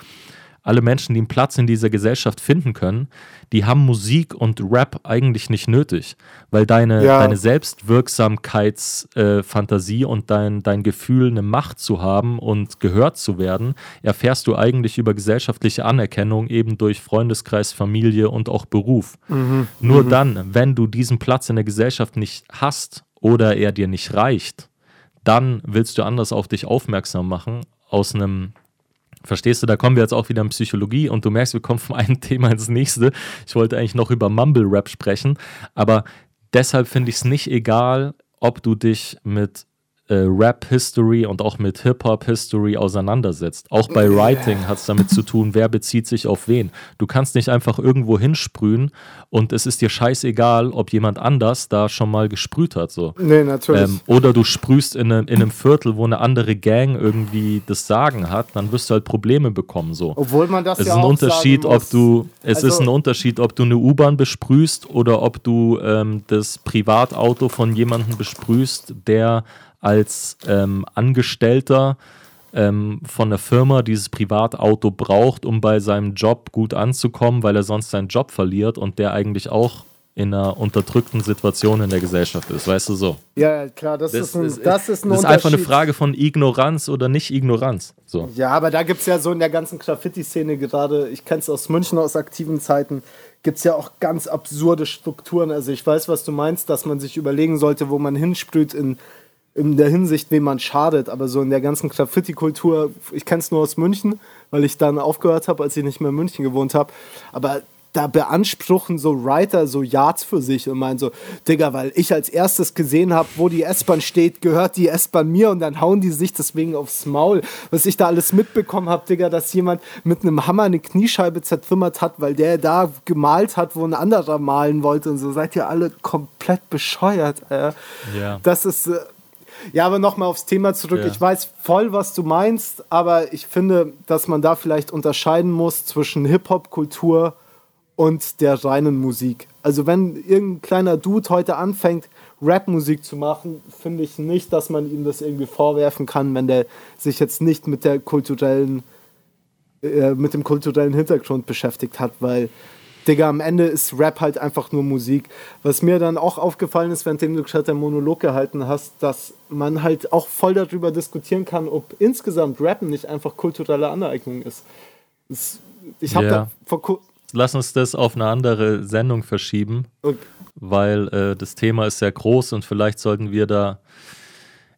alle Menschen, die einen Platz in dieser Gesellschaft finden können, die haben Musik und Rap eigentlich nicht nötig, weil deine, ja. deine Selbstwirksamkeitsfantasie äh, und dein, dein Gefühl, eine Macht zu haben und gehört zu werden, erfährst du eigentlich über gesellschaftliche Anerkennung eben durch Freundeskreis, Familie und auch Beruf. Mhm. Nur mhm. dann, wenn du diesen Platz in der Gesellschaft nicht hast oder er dir nicht reicht, dann willst du anders auf dich aufmerksam machen aus einem Verstehst du, da kommen wir jetzt auch wieder in Psychologie und du merkst, wir kommen vom einen Thema ins nächste. Ich wollte eigentlich noch über Mumble Rap sprechen, aber deshalb finde ich es nicht egal, ob du dich mit äh, Rap-History und auch mit Hip-Hop-History auseinandersetzt. Auch bei Writing hat es damit zu tun, wer bezieht sich auf wen. Du kannst nicht einfach irgendwo hinsprühen und es ist dir scheißegal, ob jemand anders da schon mal gesprüht hat. So. Nee, natürlich. Ähm, oder du sprühst in einem, in einem Viertel, wo eine andere Gang irgendwie das Sagen hat, dann wirst du halt Probleme bekommen. So. Obwohl man das es ja ist ein Unterschied, ob du Es also, ist ein Unterschied, ob du eine U-Bahn besprühst oder ob du ähm, das Privatauto von jemandem besprühst, der als ähm, Angestellter ähm, von der Firma dieses Privatauto braucht, um bei seinem Job gut anzukommen, weil er sonst seinen Job verliert und der eigentlich auch in einer unterdrückten Situation in der Gesellschaft ist, weißt du so? Ja, klar, das, das ist ein, das ist, ein das ist einfach eine Frage von Ignoranz oder nicht Ignoranz. So. Ja, aber da gibt es ja so in der ganzen Graffiti-Szene gerade, ich kenne es aus München aus aktiven Zeiten, gibt es ja auch ganz absurde Strukturen. Also ich weiß, was du meinst, dass man sich überlegen sollte, wo man hinsprüht in in der Hinsicht, wem man schadet, aber so in der ganzen Graffiti-Kultur, ich kenne es nur aus München, weil ich dann aufgehört habe, als ich nicht mehr in München gewohnt habe, aber da beanspruchen so Writer so Yards für sich und meinen so, Digga, weil ich als erstes gesehen habe, wo die S-Bahn steht, gehört die S-Bahn mir und dann hauen die sich deswegen aufs Maul. Was ich da alles mitbekommen habe, Digga, dass jemand mit einem Hammer eine Kniescheibe zertrümmert hat, weil der da gemalt hat, wo ein anderer malen wollte und so. Seid ihr alle komplett bescheuert, äh. Ja. Das ist... Äh, ja, aber nochmal aufs Thema zurück. Ja. Ich weiß voll, was du meinst, aber ich finde, dass man da vielleicht unterscheiden muss zwischen Hip-Hop-Kultur und der reinen Musik. Also wenn irgendein kleiner Dude heute anfängt, Rap-Musik zu machen, finde ich nicht, dass man ihm das irgendwie vorwerfen kann, wenn der sich jetzt nicht mit der kulturellen, äh, mit dem kulturellen Hintergrund beschäftigt hat, weil Digga, am Ende ist Rap halt einfach nur Musik. Was mir dann auch aufgefallen ist, während du gerade den Monolog gehalten hast, dass man halt auch voll darüber diskutieren kann, ob insgesamt Rappen nicht einfach kulturelle Aneignung ist. Das, ich habe ja. da vor Lass uns das auf eine andere Sendung verschieben, okay. weil äh, das Thema ist sehr groß und vielleicht sollten wir da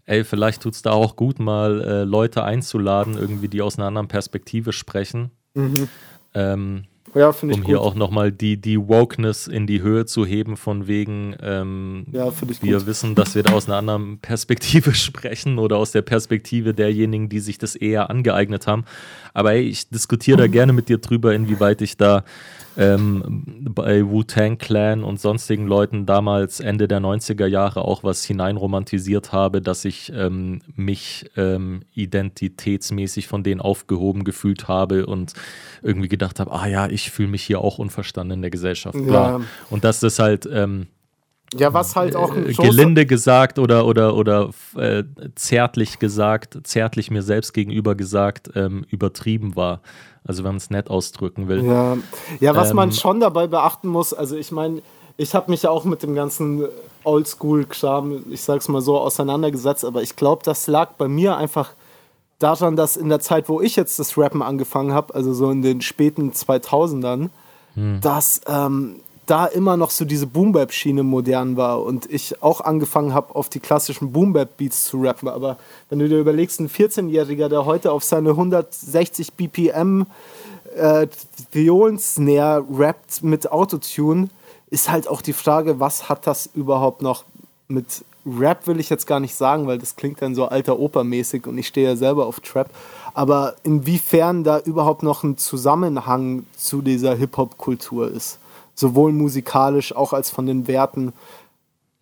ey, vielleicht tut es da auch gut, mal äh, Leute einzuladen, irgendwie, die aus einer anderen Perspektive sprechen. Mhm. Ähm, ja, um hier gut. auch nochmal die, die Wokeness in die Höhe zu heben, von wegen, ähm, ja, wir gut. wissen, dass wir da aus einer anderen Perspektive sprechen oder aus der Perspektive derjenigen, die sich das eher angeeignet haben. Aber ey, ich diskutiere da gerne mit dir drüber, inwieweit ich da ähm, bei Wu-Tang Clan und sonstigen Leuten damals Ende der 90er Jahre auch was hineinromantisiert habe, dass ich ähm, mich ähm, identitätsmäßig von denen aufgehoben gefühlt habe und irgendwie gedacht habe, ah ja, ich fühle mich hier auch unverstanden in der Gesellschaft. Ja. Und dass das halt ähm, ja, was halt auch ein gelinde gesagt oder oder oder äh, zärtlich gesagt, zärtlich mir selbst gegenüber gesagt, ähm, übertrieben war. Also wenn man es nett ausdrücken will. Ja, ja was ähm, man schon dabei beachten muss, also ich meine, ich habe mich ja auch mit dem ganzen Oldschool-Kram, ich sag's mal so, auseinandergesetzt, aber ich glaube, das lag bei mir einfach daran, dass in der Zeit, wo ich jetzt das Rappen angefangen habe, also so in den späten 2000ern, hm. dass ähm, da immer noch so diese Boom-Bap-Schiene modern war und ich auch angefangen habe, auf die klassischen Boom-Bap-Beats zu rappen. Aber wenn du dir überlegst, ein 14-Jähriger, der heute auf seine 160 BPM äh, Violen-Snare rappt mit Autotune, ist halt auch die Frage, was hat das überhaupt noch mit Rap will ich jetzt gar nicht sagen, weil das klingt dann so alter Opermäßig und ich stehe ja selber auf Trap. Aber inwiefern da überhaupt noch ein Zusammenhang zu dieser Hip-Hop-Kultur ist. Sowohl musikalisch auch als von den Werten.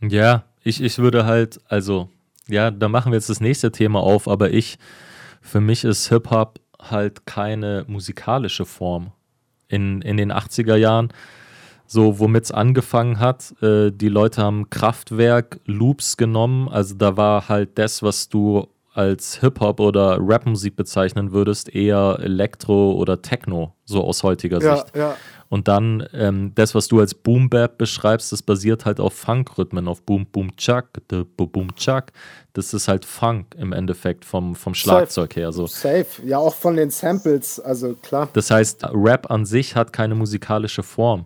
Ja, ich, ich würde halt, also, ja, da machen wir jetzt das nächste Thema auf, aber ich, für mich ist Hip-Hop halt keine musikalische Form. In, in den 80er Jahren so womit es angefangen hat. Äh, die Leute haben Kraftwerk, Loops genommen. Also da war halt das, was du als Hip-Hop oder Rap-Musik bezeichnen würdest, eher Elektro oder Techno, so aus heutiger ja, Sicht. Ja. Und dann ähm, das, was du als Boom Bap beschreibst, das basiert halt auf Funk-Rhythmen, auf Boom Boom Chuck, Boom Chuck. Das ist halt Funk im Endeffekt vom, vom Schlagzeug Safe. her. So. Safe, ja auch von den Samples, also klar. Das heißt, Rap an sich hat keine musikalische Form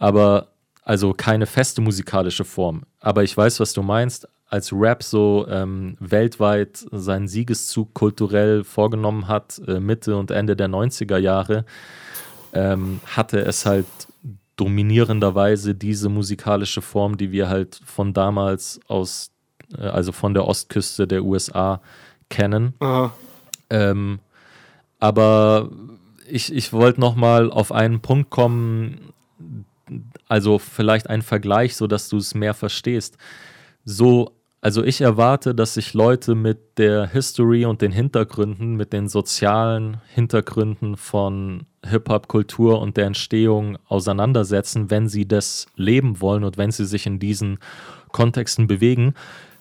aber also keine feste musikalische Form. Aber ich weiß, was du meinst. Als Rap so ähm, weltweit seinen Siegeszug kulturell vorgenommen hat, äh, Mitte und Ende der 90er Jahre, ähm, hatte es halt dominierenderweise diese musikalische Form, die wir halt von damals aus, äh, also von der Ostküste der USA kennen. Ähm, aber ich, ich wollte noch mal auf einen Punkt kommen, also vielleicht ein Vergleich, so dass du es mehr verstehst. So, also ich erwarte, dass sich Leute mit der History und den Hintergründen, mit den sozialen Hintergründen von Hip-Hop-Kultur und der Entstehung auseinandersetzen, wenn sie das leben wollen und wenn sie sich in diesen Kontexten bewegen.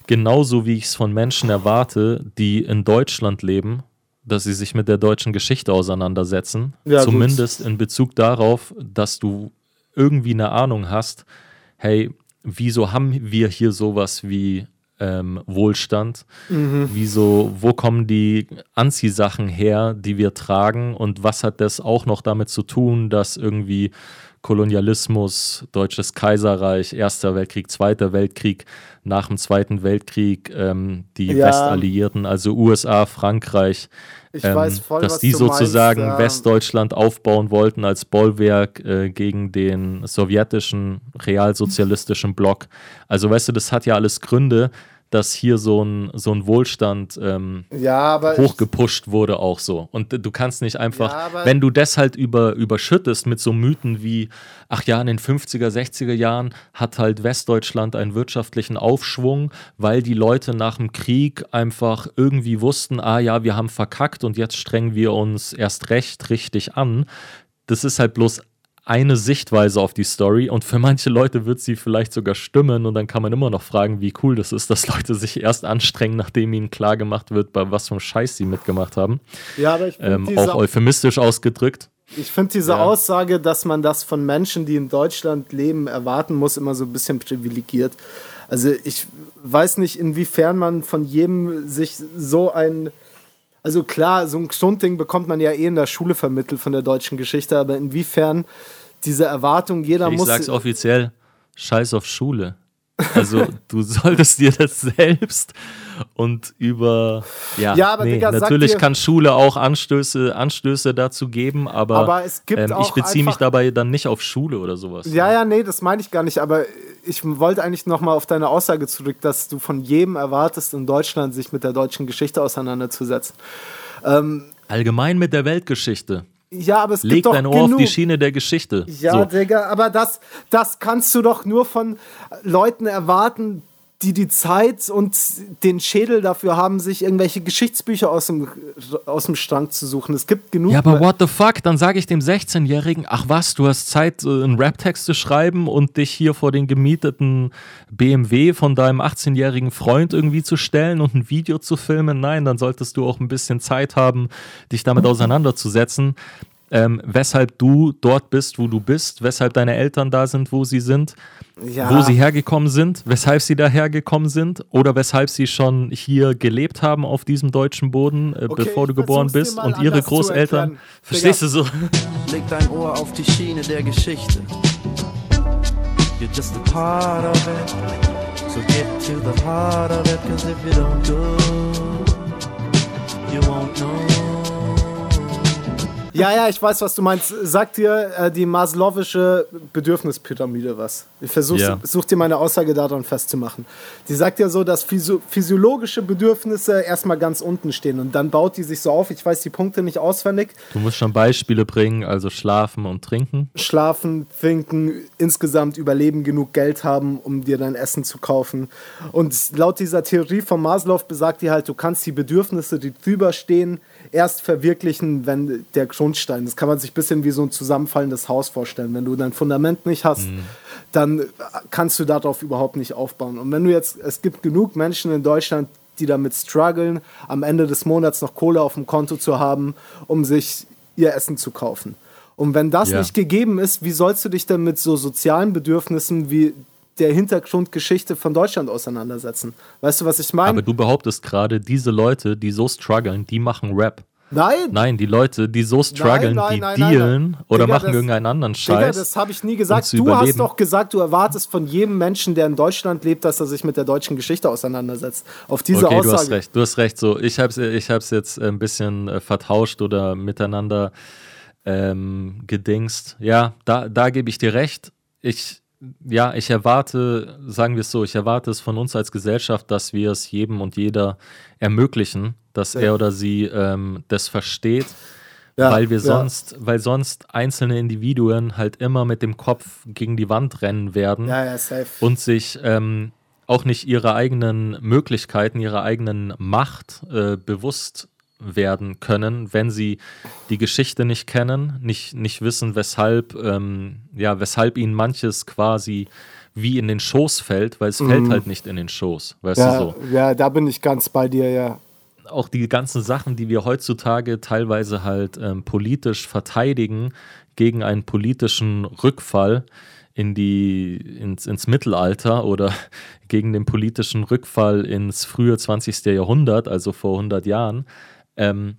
Genauso wie ich es von Menschen erwarte, die in Deutschland leben, dass sie sich mit der deutschen Geschichte auseinandersetzen. Ja, Zumindest gut. in Bezug darauf, dass du irgendwie eine Ahnung hast, hey, wieso haben wir hier sowas wie ähm, Wohlstand? Mhm. Wieso, wo kommen die Anziehsachen her, die wir tragen? Und was hat das auch noch damit zu tun, dass irgendwie Kolonialismus, Deutsches Kaiserreich, Erster Weltkrieg, Zweiter Weltkrieg, nach dem Zweiten Weltkrieg ähm, die ja. Westalliierten, also USA, Frankreich, ähm, voll, dass die sozusagen meinst, ja. Westdeutschland aufbauen wollten als Bollwerk äh, gegen den sowjetischen realsozialistischen Block. Also weißt du, das hat ja alles Gründe, dass hier so ein, so ein Wohlstand ähm, ja, hochgepusht wurde auch so. Und du kannst nicht einfach, ja, wenn du das halt über, überschüttest mit so Mythen wie, ach ja, in den 50er, 60er Jahren hat halt Westdeutschland einen wirtschaftlichen Aufschwung, weil die Leute nach dem Krieg einfach irgendwie wussten, ah ja, wir haben verkackt und jetzt strengen wir uns erst recht richtig an. Das ist halt bloß eine Sichtweise auf die Story und für manche Leute wird sie vielleicht sogar stimmen und dann kann man immer noch fragen, wie cool das ist, dass Leute sich erst anstrengen, nachdem ihnen klar gemacht wird, bei was für einem Scheiß sie mitgemacht haben. Ja, aber ich ähm, auch euphemistisch ausgedrückt. Ich finde diese ja. Aussage, dass man das von Menschen, die in Deutschland leben, erwarten muss, immer so ein bisschen privilegiert. Also ich weiß nicht, inwiefern man von jedem sich so ein also klar, so ein Grundding bekommt man ja eh in der Schule vermittelt von der deutschen Geschichte, aber inwiefern diese Erwartung, jeder ich muss. Ich sag's offiziell, scheiß auf Schule. Also du solltest dir das selbst und über ja, ja aber nee, Digga, natürlich kann Schule auch Anstöße, Anstöße dazu geben, aber, aber ähm, ich beziehe mich dabei dann nicht auf Schule oder sowas. Ja, ja, nee, das meine ich gar nicht, aber ich wollte eigentlich nochmal auf deine Aussage zurück, dass du von jedem erwartest, in Deutschland sich mit der deutschen Geschichte auseinanderzusetzen. Ähm, Allgemein mit der Weltgeschichte. Ja, aber es Leg gibt doch dein Ohr genug. auf die Schiene der Geschichte. Ja, so. Digga, aber das, das kannst du doch nur von Leuten erwarten, die die Zeit und den Schädel dafür haben, sich irgendwelche Geschichtsbücher aus dem, aus dem Strang zu suchen. Es gibt genug. Ja, aber what the fuck? Dann sage ich dem 16-Jährigen, ach was, du hast Zeit, einen Rap-Text zu schreiben und dich hier vor den gemieteten BMW von deinem 18-jährigen Freund irgendwie zu stellen und ein Video zu filmen. Nein, dann solltest du auch ein bisschen Zeit haben, dich damit auseinanderzusetzen ähm, weshalb du dort bist, wo du bist, weshalb deine Eltern da sind, wo sie sind, ja. wo sie hergekommen sind, weshalb sie dahergekommen sind oder weshalb sie schon hier gelebt haben auf diesem deutschen Boden, äh, okay, bevor du geboren bist und ihre Großeltern. Verstehst du so? Leg dein Ohr auf die Schiene der Geschichte. You're just a part of it. So get to the heart of it, cause if you don't do, you won't know. Ja, ja, ich weiß, was du meinst. Sagt dir äh, die Maslowische Bedürfnispyramide was? Ich versuche yeah. such dir meine Aussage daran festzumachen. Die sagt ja so, dass physio physiologische Bedürfnisse erstmal ganz unten stehen und dann baut die sich so auf. Ich weiß die Punkte nicht auswendig. Du musst schon Beispiele bringen, also schlafen und trinken. Schlafen, trinken, insgesamt überleben, genug Geld haben, um dir dein Essen zu kaufen. Und laut dieser Theorie von Maslow besagt die halt, du kannst die Bedürfnisse, die drüber stehen, erst verwirklichen, wenn der Grundstein, das kann man sich ein bisschen wie so ein zusammenfallendes Haus vorstellen. Wenn du dein Fundament nicht hast, mhm. dann kannst du darauf überhaupt nicht aufbauen. Und wenn du jetzt, es gibt genug Menschen in Deutschland, die damit strugglen, am Ende des Monats noch Kohle auf dem Konto zu haben, um sich ihr Essen zu kaufen. Und wenn das ja. nicht gegeben ist, wie sollst du dich denn mit so sozialen Bedürfnissen wie der Hintergrundgeschichte von Deutschland auseinandersetzen. Weißt du, was ich meine? Aber du behauptest gerade, diese Leute, die so strugglen, die machen Rap. Nein. Nein, die Leute, die so strugglen, nein, nein, die nein, dealen oder Digga, machen das, irgendeinen anderen Scheiß. Digga, das habe ich nie gesagt. Um du überleben. hast doch gesagt, du erwartest von jedem Menschen, der in Deutschland lebt, dass er sich mit der deutschen Geschichte auseinandersetzt. Auf diese okay, Aussage. Du hast recht, du hast recht. So, ich habe es ich hab's jetzt ein bisschen äh, vertauscht oder miteinander ähm, gedingst. Ja, da, da gebe ich dir recht. Ich, ja, ich erwarte, sagen wir es so, ich erwarte es von uns als Gesellschaft, dass wir es jedem und jeder ermöglichen, dass ja. er oder sie ähm, das versteht. Ja, weil wir sonst, ja. weil sonst einzelne Individuen halt immer mit dem Kopf gegen die Wand rennen werden und sich ähm, auch nicht ihrer eigenen Möglichkeiten, ihrer eigenen Macht äh, bewusst werden können, wenn sie die Geschichte nicht kennen, nicht, nicht wissen, weshalb, ähm, ja, weshalb ihnen manches quasi wie in den Schoß fällt, weil es mhm. fällt halt nicht in den Schoß, weißt ja, du so. Ja, da bin ich ganz bei dir, ja. Auch die ganzen Sachen, die wir heutzutage teilweise halt ähm, politisch verteidigen gegen einen politischen Rückfall, in die, ins, ins Mittelalter oder gegen den politischen Rückfall ins frühe 20. Jahrhundert, also vor 100 Jahren, ähm,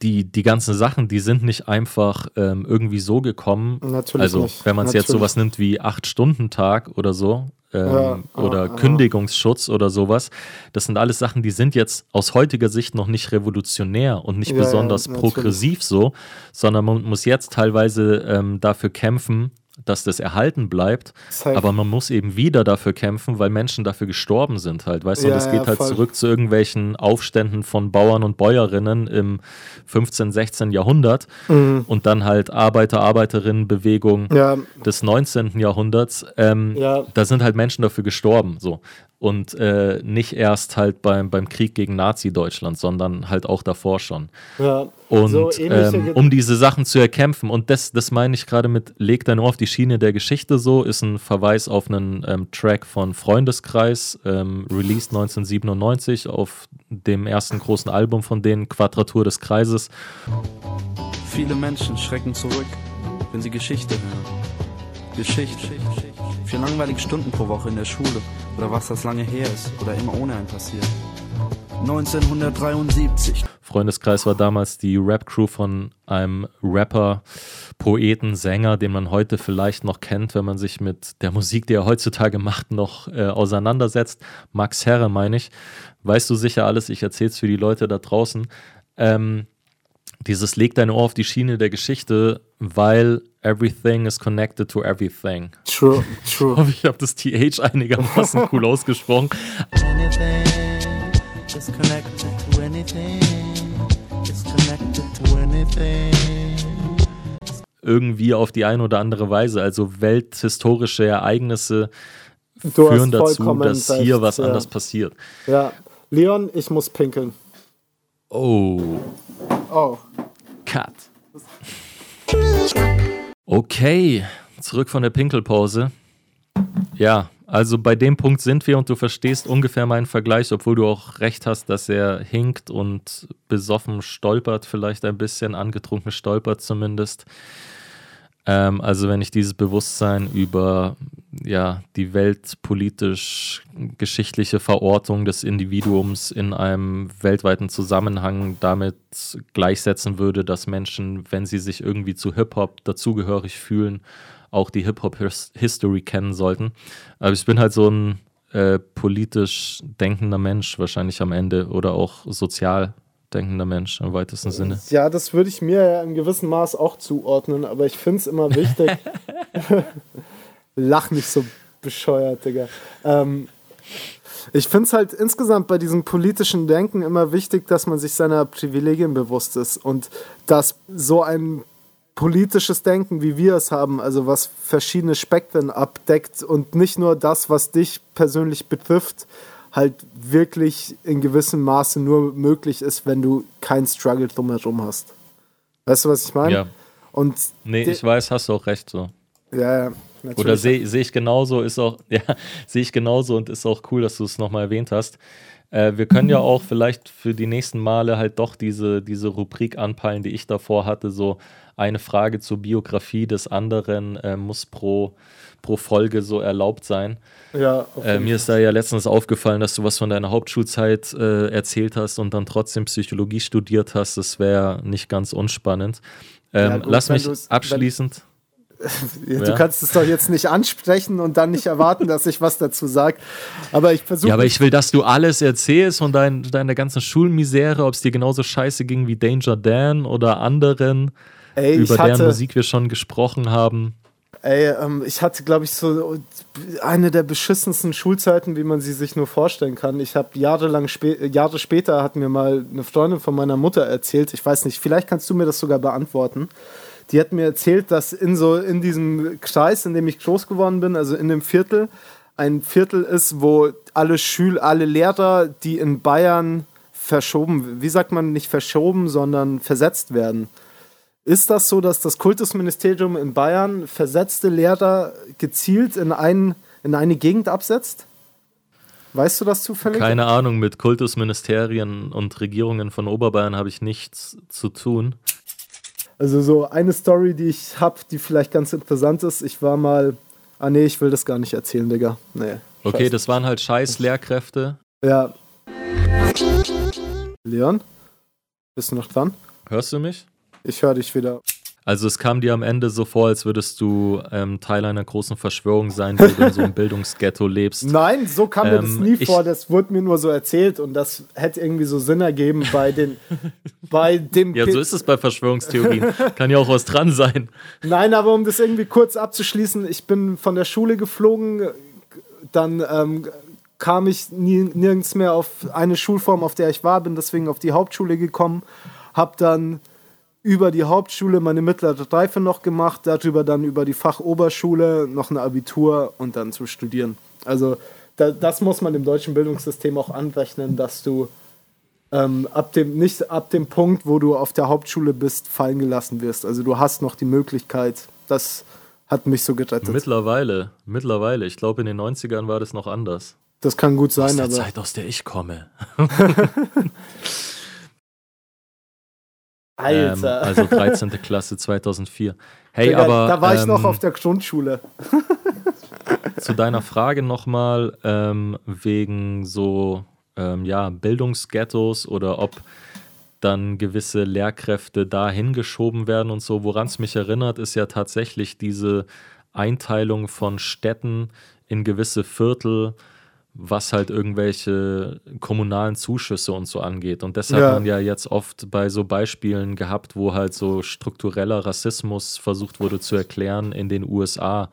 die, die ganzen Sachen, die sind nicht einfach ähm, irgendwie so gekommen. Natürlich also, nicht. wenn man es jetzt sowas nimmt wie Acht-Stunden-Tag oder so, ähm, ja, oder ja, Kündigungsschutz ja. oder sowas. Das sind alles Sachen, die sind jetzt aus heutiger Sicht noch nicht revolutionär und nicht besonders progressiv so, sondern man muss jetzt teilweise ähm, dafür kämpfen, dass das erhalten bleibt. Safe. Aber man muss eben wieder dafür kämpfen, weil Menschen dafür gestorben sind halt, weißt du? Ja, und es geht ja, halt zurück zu irgendwelchen Aufständen von Bauern und Bäuerinnen im 15., 16. Jahrhundert mhm. und dann halt Arbeiter, Arbeiterinnenbewegung ja. des 19. Jahrhunderts. Ähm, da sind halt Menschen dafür gestorben, so und äh, nicht erst halt beim, beim Krieg gegen Nazi-Deutschland, sondern halt auch davor schon. Ja, und so ähm, um diese Sachen zu erkämpfen, und das, das meine ich gerade mit Leg dein Ohr auf die Schiene der Geschichte so, ist ein Verweis auf einen ähm, Track von Freundeskreis, ähm, released 1997 auf dem ersten großen Album von denen, Quadratur des Kreises. Viele Menschen schrecken zurück, wenn sie Geschichte hören. Geschichte. Vier langweilige Stunden pro Woche in der Schule oder was das lange her ist oder immer ohne einen passiert. 1973. Freundeskreis war damals die Rap-Crew von einem Rapper, Poeten, Sänger, den man heute vielleicht noch kennt, wenn man sich mit der Musik, die er heutzutage macht, noch äh, auseinandersetzt. Max Herre, meine ich. Weißt du sicher alles, ich erzähle es für die Leute da draußen. Ähm, dieses Leg dein Ohr auf die Schiene der Geschichte, weil everything is connected to everything. True, true. Ich hoffe, ich habe das TH einigermaßen cool ausgesprochen. Anything is connected to anything. It's connected to anything. Irgendwie auf die eine oder andere Weise. Also welthistorische Ereignisse du führen dazu, dass hier was ja. anders passiert. Ja. Leon, ich muss pinkeln. Oh. Oh. Cut. Okay, zurück von der Pinkelpause. Ja, also bei dem Punkt sind wir und du verstehst ungefähr meinen Vergleich, obwohl du auch recht hast, dass er hinkt und besoffen stolpert, vielleicht ein bisschen, angetrunken stolpert zumindest. Ähm, also wenn ich dieses Bewusstsein über ja, die weltpolitisch-geschichtliche Verortung des Individuums in einem weltweiten Zusammenhang damit gleichsetzen würde, dass Menschen, wenn sie sich irgendwie zu Hip-Hop dazugehörig fühlen, auch die Hip-Hop-History kennen sollten. Aber ich bin halt so ein äh, politisch denkender Mensch wahrscheinlich am Ende oder auch sozial denkender Mensch im weitesten Sinne. Ja, das würde ich mir ja in gewissem Maß auch zuordnen, aber ich finde es immer wichtig. Lach nicht so bescheuert, Digga. Ähm, ich finde es halt insgesamt bei diesem politischen Denken immer wichtig, dass man sich seiner Privilegien bewusst ist und dass so ein politisches Denken, wie wir es haben, also was verschiedene Spektren abdeckt und nicht nur das, was dich persönlich betrifft, halt wirklich in gewissem Maße nur möglich ist, wenn du keinen Struggle drumherum hast. Weißt du, was ich meine? Ja. Und nee, ich weiß, hast du auch recht so. Ja, ja. Natürlich. Oder sehe seh ich genauso, ist auch, ja, sehe ich genauso und ist auch cool, dass du es nochmal erwähnt hast. Äh, wir können ja auch vielleicht für die nächsten Male halt doch diese, diese Rubrik anpeilen, die ich davor hatte, so eine Frage zur Biografie des anderen äh, muss pro, pro Folge so erlaubt sein. Ja, äh, mir ist da ja letztens aufgefallen, dass du was von deiner Hauptschulzeit äh, erzählt hast und dann trotzdem Psychologie studiert hast. Das wäre nicht ganz unspannend. Ähm, ja, gut, lass mich abschließend. Ja, du ja. kannst es doch jetzt nicht ansprechen und dann nicht erwarten, dass ich was dazu sage. Aber ich versuche. Ja, aber ich will, dass du alles erzählst von dein, deiner ganzen Schulmisere, ob es dir genauso scheiße ging wie Danger Dan oder anderen, Ey, über hatte, deren Musik wir schon gesprochen haben. Ey, ähm, ich hatte, glaube ich, so eine der beschissensten Schulzeiten, wie man sie sich nur vorstellen kann. Ich habe jahrelang, spä Jahre später hat mir mal eine Freundin von meiner Mutter erzählt, ich weiß nicht, vielleicht kannst du mir das sogar beantworten die hat mir erzählt, dass in so in diesem Kreis, in dem ich groß geworden bin, also in dem Viertel, ein Viertel ist, wo alle Schüler, alle Lehrer, die in Bayern verschoben, wie sagt man, nicht verschoben, sondern versetzt werden. Ist das so, dass das Kultusministerium in Bayern versetzte Lehrer gezielt in, ein, in eine Gegend absetzt? Weißt du das zufällig? Keine Ahnung, mit Kultusministerien und Regierungen von Oberbayern habe ich nichts zu tun. Also so eine Story, die ich habe, die vielleicht ganz interessant ist. Ich war mal, ah nee, ich will das gar nicht erzählen, Digga. Nee. Okay, das waren halt scheiß Lehrkräfte. Ja. Leon, bist du noch dran? Hörst du mich? Ich höre dich wieder. Also es kam dir am Ende so vor, als würdest du ähm, Teil einer großen Verschwörung sein, wo du in so einem Bildungsghetto lebst. Nein, so kam ähm, mir das ähm, nie vor. Das wurde mir nur so erzählt und das hätte irgendwie so Sinn ergeben bei den bei dem. Ja, so ist es bei Verschwörungstheorien. Kann ja auch was dran sein. Nein, aber um das irgendwie kurz abzuschließen, ich bin von der Schule geflogen, dann ähm, kam ich nie, nirgends mehr auf eine Schulform, auf der ich war, bin deswegen auf die Hauptschule gekommen, habe dann über die Hauptschule meine mittlere Reife noch gemacht, darüber dann über die Fachoberschule noch ein Abitur und dann zu studieren. Also da, das muss man im deutschen Bildungssystem auch anrechnen, dass du ähm, ab dem, nicht ab dem Punkt, wo du auf der Hauptschule bist, fallen gelassen wirst. Also du hast noch die Möglichkeit, das hat mich so gerettet. Mittlerweile, mittlerweile. Ich glaube, in den 90ern war das noch anders. Das kann gut sein, aus der aber. Zeit, aus der ich komme. Alter. Ähm, also 13. Klasse 2004. Hey, Digga, aber. Da war ich noch ähm, auf der Grundschule. zu deiner Frage nochmal, ähm, wegen so, ähm, ja, Bildungsghettos oder ob dann gewisse Lehrkräfte da hingeschoben werden und so. Woran es mich erinnert, ist ja tatsächlich diese Einteilung von Städten in gewisse Viertel was halt irgendwelche kommunalen Zuschüsse und so angeht. Und das ja. hat man ja jetzt oft bei so Beispielen gehabt, wo halt so struktureller Rassismus versucht wurde zu erklären in den USA.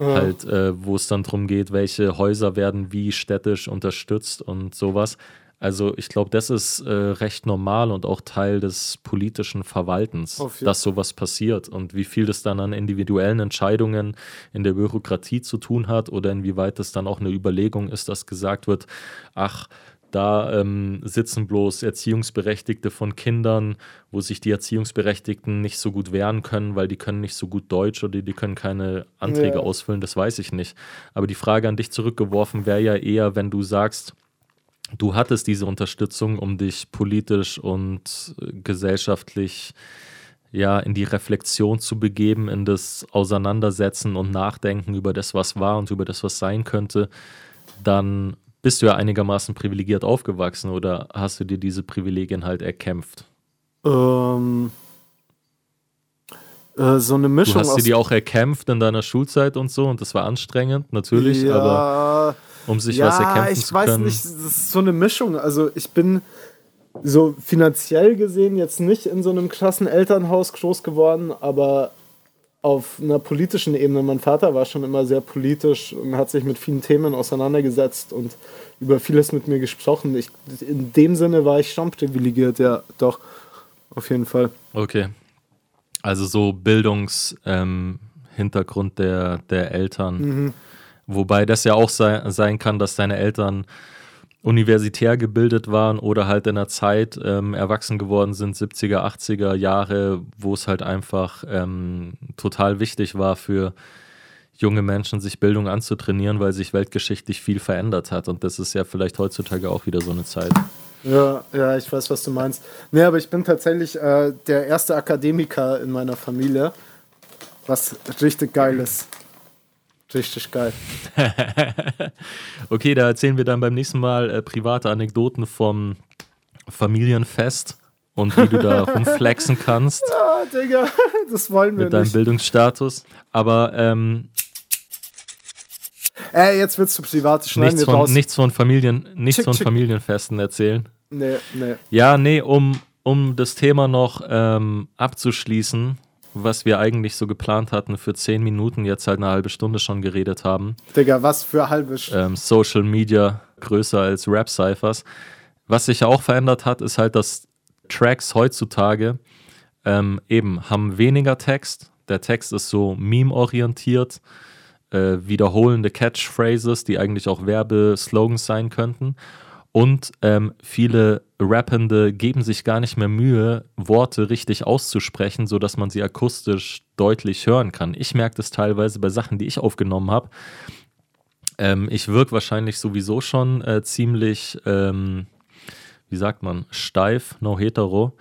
Ja. Halt, äh, wo es dann darum geht, welche Häuser werden wie städtisch unterstützt und sowas. Also ich glaube, das ist äh, recht normal und auch Teil des politischen Verwaltens, dass sowas passiert. Und wie viel das dann an individuellen Entscheidungen in der Bürokratie zu tun hat oder inwieweit das dann auch eine Überlegung ist, dass gesagt wird, ach, da ähm, sitzen bloß Erziehungsberechtigte von Kindern, wo sich die Erziehungsberechtigten nicht so gut wehren können, weil die können nicht so gut Deutsch oder die können keine Anträge ja. ausfüllen, das weiß ich nicht. Aber die Frage an dich zurückgeworfen wäre ja eher, wenn du sagst, du hattest diese Unterstützung, um dich politisch und äh, gesellschaftlich ja in die Reflexion zu begeben, in das Auseinandersetzen und Nachdenken über das, was war und über das, was sein könnte, dann bist du ja einigermaßen privilegiert aufgewachsen oder hast du dir diese Privilegien halt erkämpft? Ähm, äh, so eine Mischung. Du hast sie dir auch erkämpft in deiner Schulzeit und so und das war anstrengend, natürlich, ja, aber um sich ja, was erkämpfen zu können. Ja, ich weiß nicht, das ist so eine Mischung. Also ich bin, so finanziell gesehen jetzt nicht in so einem krassen Elternhaus groß geworden, aber auf einer politischen Ebene. Mein Vater war schon immer sehr politisch und hat sich mit vielen Themen auseinandergesetzt und über vieles mit mir gesprochen. Ich, in dem Sinne war ich schon privilegiert, ja, doch, auf jeden Fall. Okay. Also so Bildungshintergrund ähm, der, der Eltern. Mhm. Wobei das ja auch sei, sein kann, dass deine Eltern universitär gebildet waren oder halt in einer Zeit ähm, erwachsen geworden sind, 70er, 80er Jahre, wo es halt einfach ähm, total wichtig war für junge Menschen, sich Bildung anzutrainieren, weil sich weltgeschichtlich viel verändert hat. Und das ist ja vielleicht heutzutage auch wieder so eine Zeit. Ja, ja, ich weiß, was du meinst. Nee, aber ich bin tatsächlich äh, der erste Akademiker in meiner Familie, was richtig geil ist. Richtig geil. okay, da erzählen wir dann beim nächsten Mal äh, private Anekdoten vom Familienfest und wie du da rumflexen kannst. Ja, Digga, das wollen wir mit deinem Bildungsstatus. Aber ähm, Ey, jetzt wird's zu privat. Schneiden nichts, von, nichts von Familien, nichts chick, von chick. Familienfesten erzählen. Nee, nee. Ja, nee, um, um das Thema noch ähm, abzuschließen, was wir eigentlich so geplant hatten für zehn Minuten, jetzt halt eine halbe Stunde schon geredet haben. Digga, was für halbe Stunde? Ähm, Social Media größer als Rap-Cyphers. Was sich auch verändert hat, ist halt, dass Tracks heutzutage ähm, eben haben weniger Text. Der Text ist so meme-orientiert, äh, wiederholende Catchphrases, die eigentlich auch Werbeslogans sein könnten. Und ähm, viele Rappende geben sich gar nicht mehr Mühe, Worte richtig auszusprechen, sodass man sie akustisch deutlich hören kann. Ich merke das teilweise bei Sachen, die ich aufgenommen habe. Ähm, ich wirke wahrscheinlich sowieso schon äh, ziemlich, ähm, wie sagt man, steif, no hetero.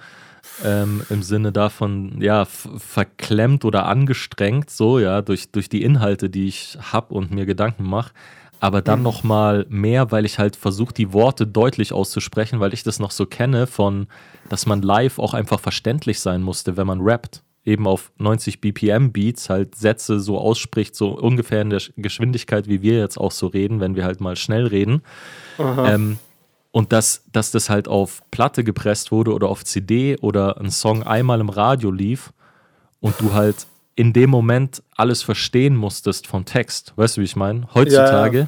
Ähm, im Sinne davon, ja, verklemmt oder angestrengt, so, ja, durch, durch die Inhalte, die ich habe und mir Gedanken mache aber dann mhm. noch mal mehr, weil ich halt versuche, die Worte deutlich auszusprechen, weil ich das noch so kenne von, dass man live auch einfach verständlich sein musste, wenn man rappt. Eben auf 90 BPM Beats halt Sätze so ausspricht, so ungefähr in der Geschwindigkeit, wie wir jetzt auch so reden, wenn wir halt mal schnell reden. Ähm, und dass, dass das halt auf Platte gepresst wurde oder auf CD oder ein Song einmal im Radio lief und du halt in dem Moment alles verstehen musstest vom Text. Weißt du, wie ich meine? Heutzutage, ja,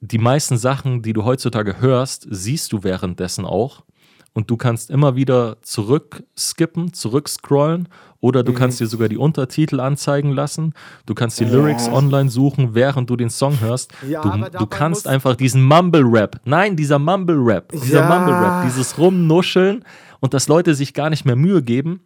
die meisten Sachen, die du heutzutage hörst, siehst du währenddessen auch. Und du kannst immer wieder zurückskippen, zurückscrollen oder du mhm. kannst dir sogar die Untertitel anzeigen lassen. Du kannst die ja. Lyrics online suchen, während du den Song hörst. Ja, du, du kannst einfach diesen Mumble-Rap, nein, dieser Mumble-Rap, dieser. Mumble-Rap, dieses Rumnuscheln und dass Leute sich gar nicht mehr Mühe geben,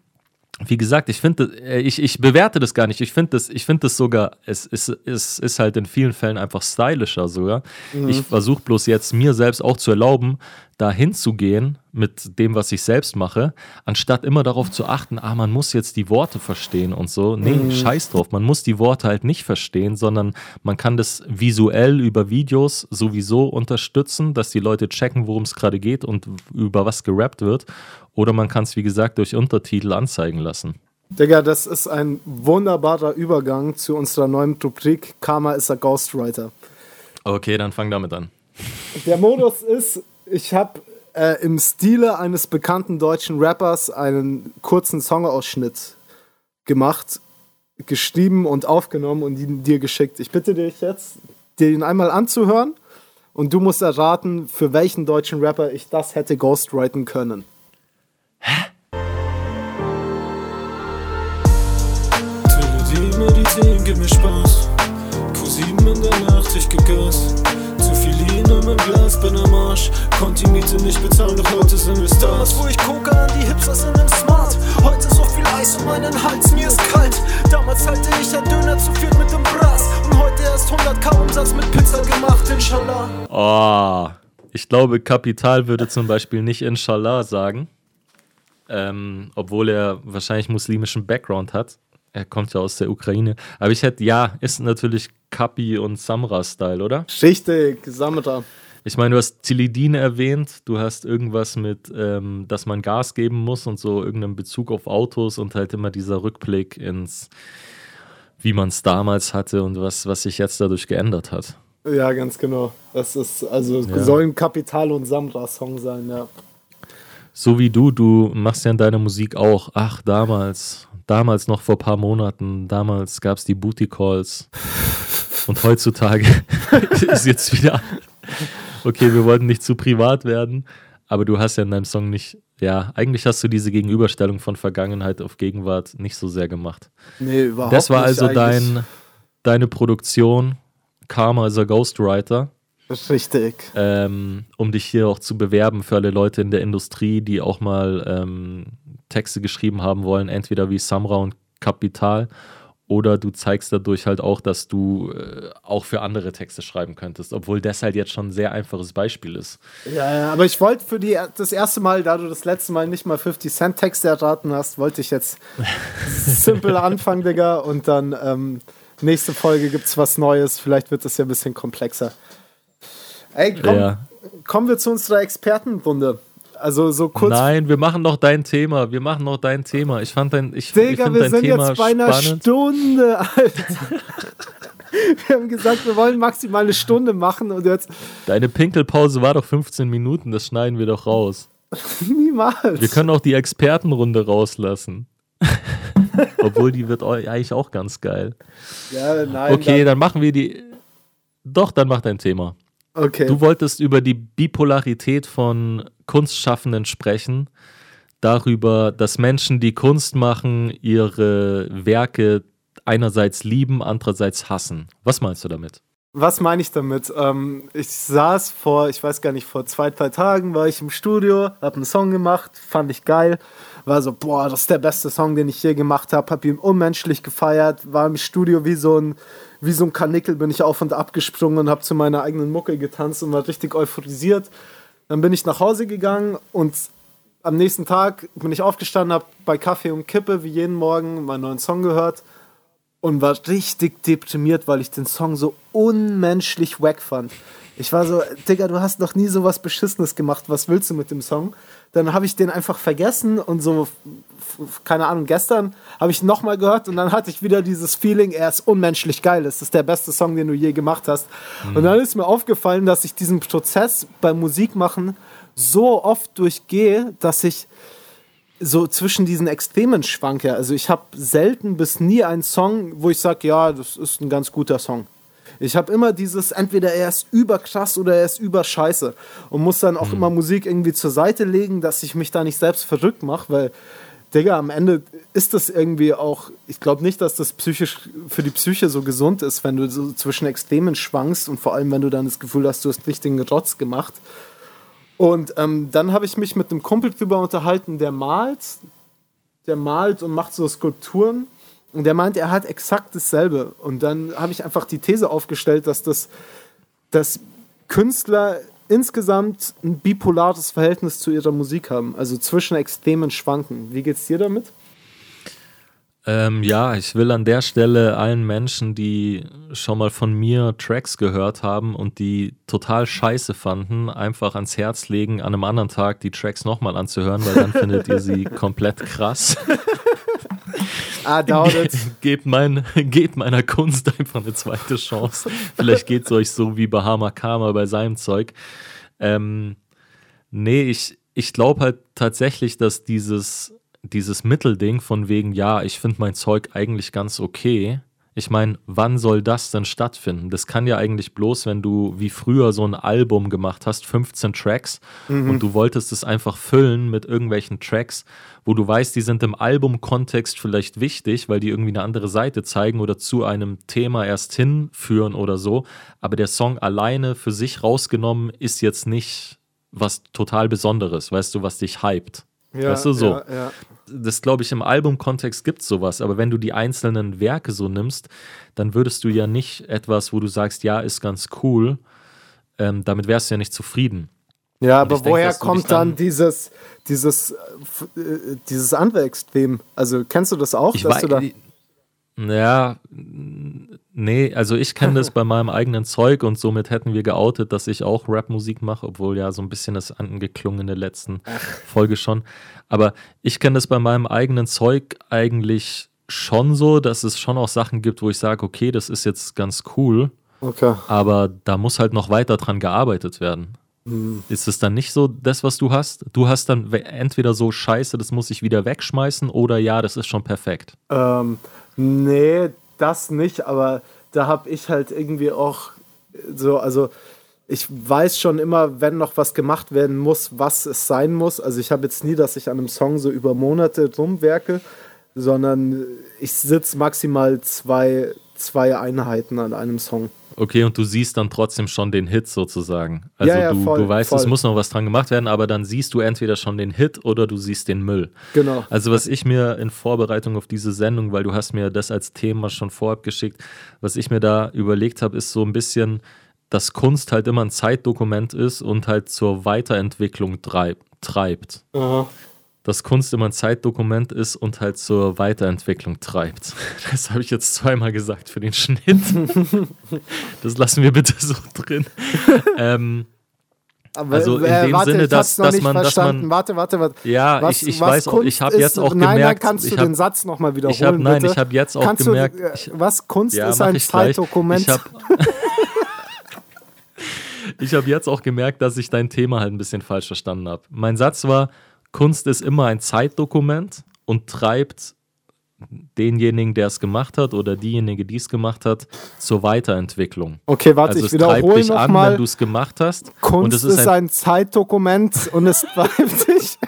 wie gesagt, ich finde, äh, ich, ich bewerte das gar nicht. Ich finde das, ich finde das sogar, es ist, es ist halt in vielen Fällen einfach stylischer sogar. Mhm. Ich versuche bloß jetzt mir selbst auch zu erlauben, da hinzugehen mit dem, was ich selbst mache, anstatt immer darauf zu achten, ah, man muss jetzt die Worte verstehen und so. Nee, mhm. scheiß drauf. Man muss die Worte halt nicht verstehen, sondern man kann das visuell über Videos sowieso unterstützen, dass die Leute checken, worum es gerade geht und über was gerappt wird. Oder man kann es, wie gesagt, durch Untertitel anzeigen lassen. Digga, das ist ein wunderbarer Übergang zu unserer neuen Rubrik Karma ist ein Ghostwriter. Okay, dann fang damit an. Der Modus ist, ich habe äh, im Stile eines bekannten deutschen Rappers einen kurzen Songausschnitt gemacht, geschrieben und aufgenommen und ihn dir geschickt. Ich bitte dich jetzt, dir ihn einmal anzuhören und du musst erraten, für welchen deutschen Rapper ich das hätte ghostwriten können. Hä? Tele Medizin, gib mir Spaß. Q7 in der Nacht, ich geb Gas in meinem Glas, bin am Arsch. Konnte die Miete nicht bezahlen, doch heute sind wir Stars. Wo ich gucke an die Hipsters in den Smart. Heute so viel Eis um meinen Hals, mir ist kalt. Damals halte ich ein Döner zu viel mit dem Brass. Und heute erst 100k Umsatz mit Pizza gemacht, inshallah. Oh, ich glaube, Kapital würde zum Beispiel nicht inshallah sagen. Ähm, obwohl er wahrscheinlich muslimischen Background hat. Er kommt ja aus der Ukraine. Aber ich hätte, ja, ist natürlich Kapi und Samra-Style, oder? Richtig, Samra. Ich meine, du hast Zilidin erwähnt, du hast irgendwas mit, ähm, dass man Gas geben muss und so irgendeinen Bezug auf Autos und halt immer dieser Rückblick ins, wie man es damals hatte und was, was sich jetzt dadurch geändert hat. Ja, ganz genau. Das ist, also ja. soll ein Kapital- und Samra-Song sein, ja. so wie du, du machst ja in deiner Musik auch, ach, damals, damals noch vor ein paar Monaten, damals gab es die Booty Calls und heutzutage ist jetzt wieder, okay, wir wollten nicht zu privat werden, aber du hast ja in deinem Song nicht, ja, eigentlich hast du diese Gegenüberstellung von Vergangenheit auf Gegenwart nicht so sehr gemacht. Nee, überhaupt Das war nicht also dein, deine Produktion, Karma is a Ghostwriter Richtig. ähm, um dich hier auch zu bewerben für alle Leute in der Industrie, die auch mal ähm, Texte geschrieben haben wollen, entweder wie Samra und Kapital oder du zeigst dadurch halt auch, dass du äh, auch für andere Texte schreiben könntest, obwohl das halt jetzt schon ein sehr einfaches Beispiel ist. Ja, ja, aber ich wollte für die, das erste Mal, da du das letzte Mal nicht mal 50 Cent Texte erraten hast, wollte ich jetzt simpel anfangen, Digga. Und dann ähm, nächste Folge gibt's was Neues. Vielleicht wird das ja ein bisschen komplexer. Ey, komm, Ja. kommen wir zu unserer Expertenrunde. Also so kurz. Nein, wir machen noch dein Thema. Wir machen noch dein Thema. Ich fand dein, ich, ich Digga, find wir dein sind Thema jetzt bei einer spannend. Stunde, Alter. wir haben gesagt, wir wollen maximal eine Stunde machen und jetzt Deine Pinkelpause war doch 15 Minuten, das schneiden wir doch raus. niemals. Wir können auch die Expertenrunde rauslassen. Obwohl die wird eigentlich auch ganz geil. ja, nein, Okay, dann, dann machen wir die. Doch, dann mach dein Thema. okay. Du wolltest über die Bipolarität von Kunstschaffenden sprechen. Darüber, dass Menschen, die Kunst machen, ihre Werke einerseits lieben, andererseits hassen. Was meinst du damit? Was meine ich damit? Ähm, ich saß vor, ich weiß gar nicht, vor zwei, drei Tagen war ich im Studio, habe einen Song gemacht, fand ich geil. War so, boah, das ist der beste Song, den ich je gemacht habe. Hab ihn unmenschlich gefeiert, war im Studio wie so ein, wie so ein Kanickel, bin ich auf und ab gesprungen und habe zu meiner eigenen Mucke getanzt und war richtig euphorisiert. Dann bin ich nach Hause gegangen und am nächsten Tag bin ich aufgestanden, habe bei Kaffee und Kippe wie jeden Morgen meinen neuen Song gehört und war richtig deprimiert, weil ich den Song so unmenschlich wack fand. Ich war so, Digga, du hast noch nie so was Beschissenes gemacht, was willst du mit dem Song? Dann habe ich den einfach vergessen und so, keine Ahnung, gestern habe ich nochmal gehört und dann hatte ich wieder dieses Feeling, er ist unmenschlich geil, es ist der beste Song, den du je gemacht hast. Und dann ist mir aufgefallen, dass ich diesen Prozess beim Musikmachen so oft durchgehe, dass ich so zwischen diesen Extremen schwanke. Also ich habe selten bis nie einen Song, wo ich sage, ja, das ist ein ganz guter Song. Ich habe immer dieses, entweder er ist überkrass oder er ist überscheiße und muss dann auch immer Musik irgendwie zur Seite legen, dass ich mich da nicht selbst verrückt mache, weil, Digga, am Ende ist das irgendwie auch, ich glaube nicht, dass das psychisch für die Psyche so gesund ist, wenn du so zwischen Extremen schwankst und vor allem, wenn du dann das Gefühl hast, du hast richtigen Rotz gemacht. Und ähm, dann habe ich mich mit einem Kumpel drüber unterhalten, der malt, der malt und macht so Skulpturen. Und der meint, er hat exakt dasselbe. Und dann habe ich einfach die These aufgestellt, dass das dass Künstler insgesamt ein bipolares Verhältnis zu ihrer Musik haben, also zwischen Extremen schwanken. Wie geht's dir damit? Ähm, ja, ich will an der Stelle allen Menschen, die schon mal von mir Tracks gehört haben und die total scheiße fanden, einfach ans Herz legen, an einem anderen Tag die Tracks nochmal anzuhören, weil dann findet ihr sie komplett krass. Ah, doubt it. gebt, mein, gebt meiner Kunst einfach eine zweite Chance. Vielleicht geht es euch so wie Bahama Karma bei seinem Zeug. Ähm, nee, ich, ich glaube halt tatsächlich, dass dieses, dieses Mittelding von wegen, ja, ich finde mein Zeug eigentlich ganz okay. Ich meine, wann soll das denn stattfinden? Das kann ja eigentlich bloß, wenn du wie früher so ein Album gemacht hast, 15 Tracks und du wolltest es einfach füllen mit irgendwelchen Tracks, wo du weißt, die sind im Albumkontext vielleicht wichtig, weil die irgendwie eine andere Seite zeigen oder zu einem Thema erst hinführen oder so. Aber der Song alleine für sich rausgenommen ist jetzt nicht was total Besonderes, weißt du, was dich hypt. Weißt du, so. Ja, ja. Das glaube ich, im Albumkontext gibt es sowas, aber wenn du die einzelnen Werke so nimmst, dann würdest du ja nicht etwas, wo du sagst, ja, ist ganz cool, ähm, damit wärst du ja nicht zufrieden. Ja, aber woher dich kommt dann dann- dieses, dieses, äh, dieses andere Extrem? Also kennst du das auch? Ich dass weiß, du da, ja, nee, also ich kenne das bei meinem eigenen Zeug und somit hätten wir geoutet, dass ich auch Rapmusik mache, obwohl ja so ein bisschen das angeklungen in der letzten Folge schon. Aber ich kenne das bei meinem eigenen Zeug eigentlich schon so, dass es schon auch Sachen gibt, wo ich sage, okay, das ist jetzt ganz cool, okay. aber da muss halt noch weiter dran gearbeitet werden. Hm. Ist es dann nicht so das, was du hast? Du hast dann entweder so Scheiße, das muss ich wieder wegschmeißen oder ja, das ist schon perfekt. Ähm, nee, das nicht, aber da habe ich halt irgendwie auch so, also ich weiß schon immer, wenn noch was gemacht werden muss, was es sein muss. Also ich habe jetzt nie, dass ich an einem Song so über Monate rumwerke, sondern ich sitze maximal zwei, zwei Einheiten an einem Song. Okay, und du siehst dann trotzdem schon den Hit sozusagen. Also ja, ja, du, voll, du weißt, voll. es muss noch was dran gemacht werden, aber dann siehst du entweder schon den Hit oder du siehst den Müll. Genau. Also was ich mir in Vorbereitung auf diese Sendung, weil du hast mir das als Thema schon vorab geschickt, was ich mir da überlegt habe, ist so ein bisschen, dass Kunst halt immer ein Zeitdokument ist und halt zur Weiterentwicklung treib, treibt. Aha. Dass Kunst immer ein Zeitdokument ist und halt zur Weiterentwicklung treibt. Das habe ich jetzt zweimal gesagt für den Schnitt. Das lassen wir bitte so drin. ähm, Aber, Also in äh, dem warte, Sinne, dass- dass man- dass man- warte, warte, warte. Ja, Was- ich, ich was weiß auch, ich Kunst habe jetzt auch nein, gemerkt, Nein, kannst du hab, den Satz nochmal wiederholen, ich hab, nein, bitte? ich habe jetzt auch kannst gemerkt, du, äh, ich, was Kunst ja, ist ein. Zeitdokument. Ich habe ich hab jetzt auch gemerkt, dass ich dein Thema halt ein bisschen falsch verstanden habe. Mein Satz war, Kunst ist immer ein Zeitdokument und treibt denjenigen, der es gemacht hat oder diejenige, die es gemacht hat, zur Weiterentwicklung. okay, warte, also ich wiederhole dich an, wenn nochmal. du es gemacht hast. Kunst es ist, ist ein, ein Zeitdokument und es treibt dich.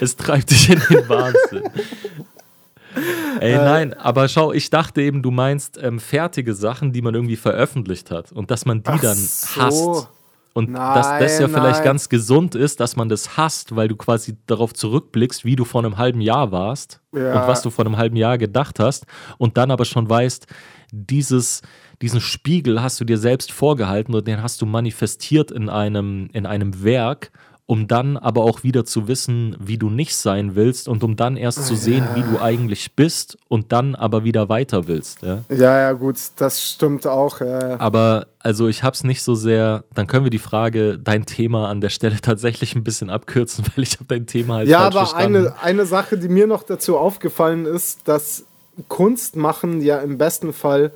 es treibt dich in den Wahnsinn. Ey, Äh. nein, aber schau, ich dachte eben, du meinst ähm, fertige Sachen, die man irgendwie veröffentlicht hat und dass man die dann so. hasst. Und dass das ja Nein, vielleicht nein. ganz gesund ist, dass man das hasst, weil du quasi darauf zurückblickst, wie du vor einem halben Jahr warst Ja. und was du vor einem halben Jahr gedacht hast und dann aber schon weißt, dieses, diesen Spiegel hast du dir selbst vorgehalten und den hast du manifestiert in einem, in einem Werk, um dann aber auch wieder zu wissen, wie du nicht sein willst und um dann erst zu sehen, wie du eigentlich bist und dann aber wieder weiter willst. Ja? Ja, ja, gut, das stimmt auch. Ja. Aber also ich habe es nicht so sehr, dann können wir die Frage, dein Thema an der Stelle tatsächlich ein bisschen abkürzen, weil ich habe dein Thema halt Ja, aber verstanden. eine, eine Sache, die mir noch dazu aufgefallen ist, dass Kunst machen ja im besten Fall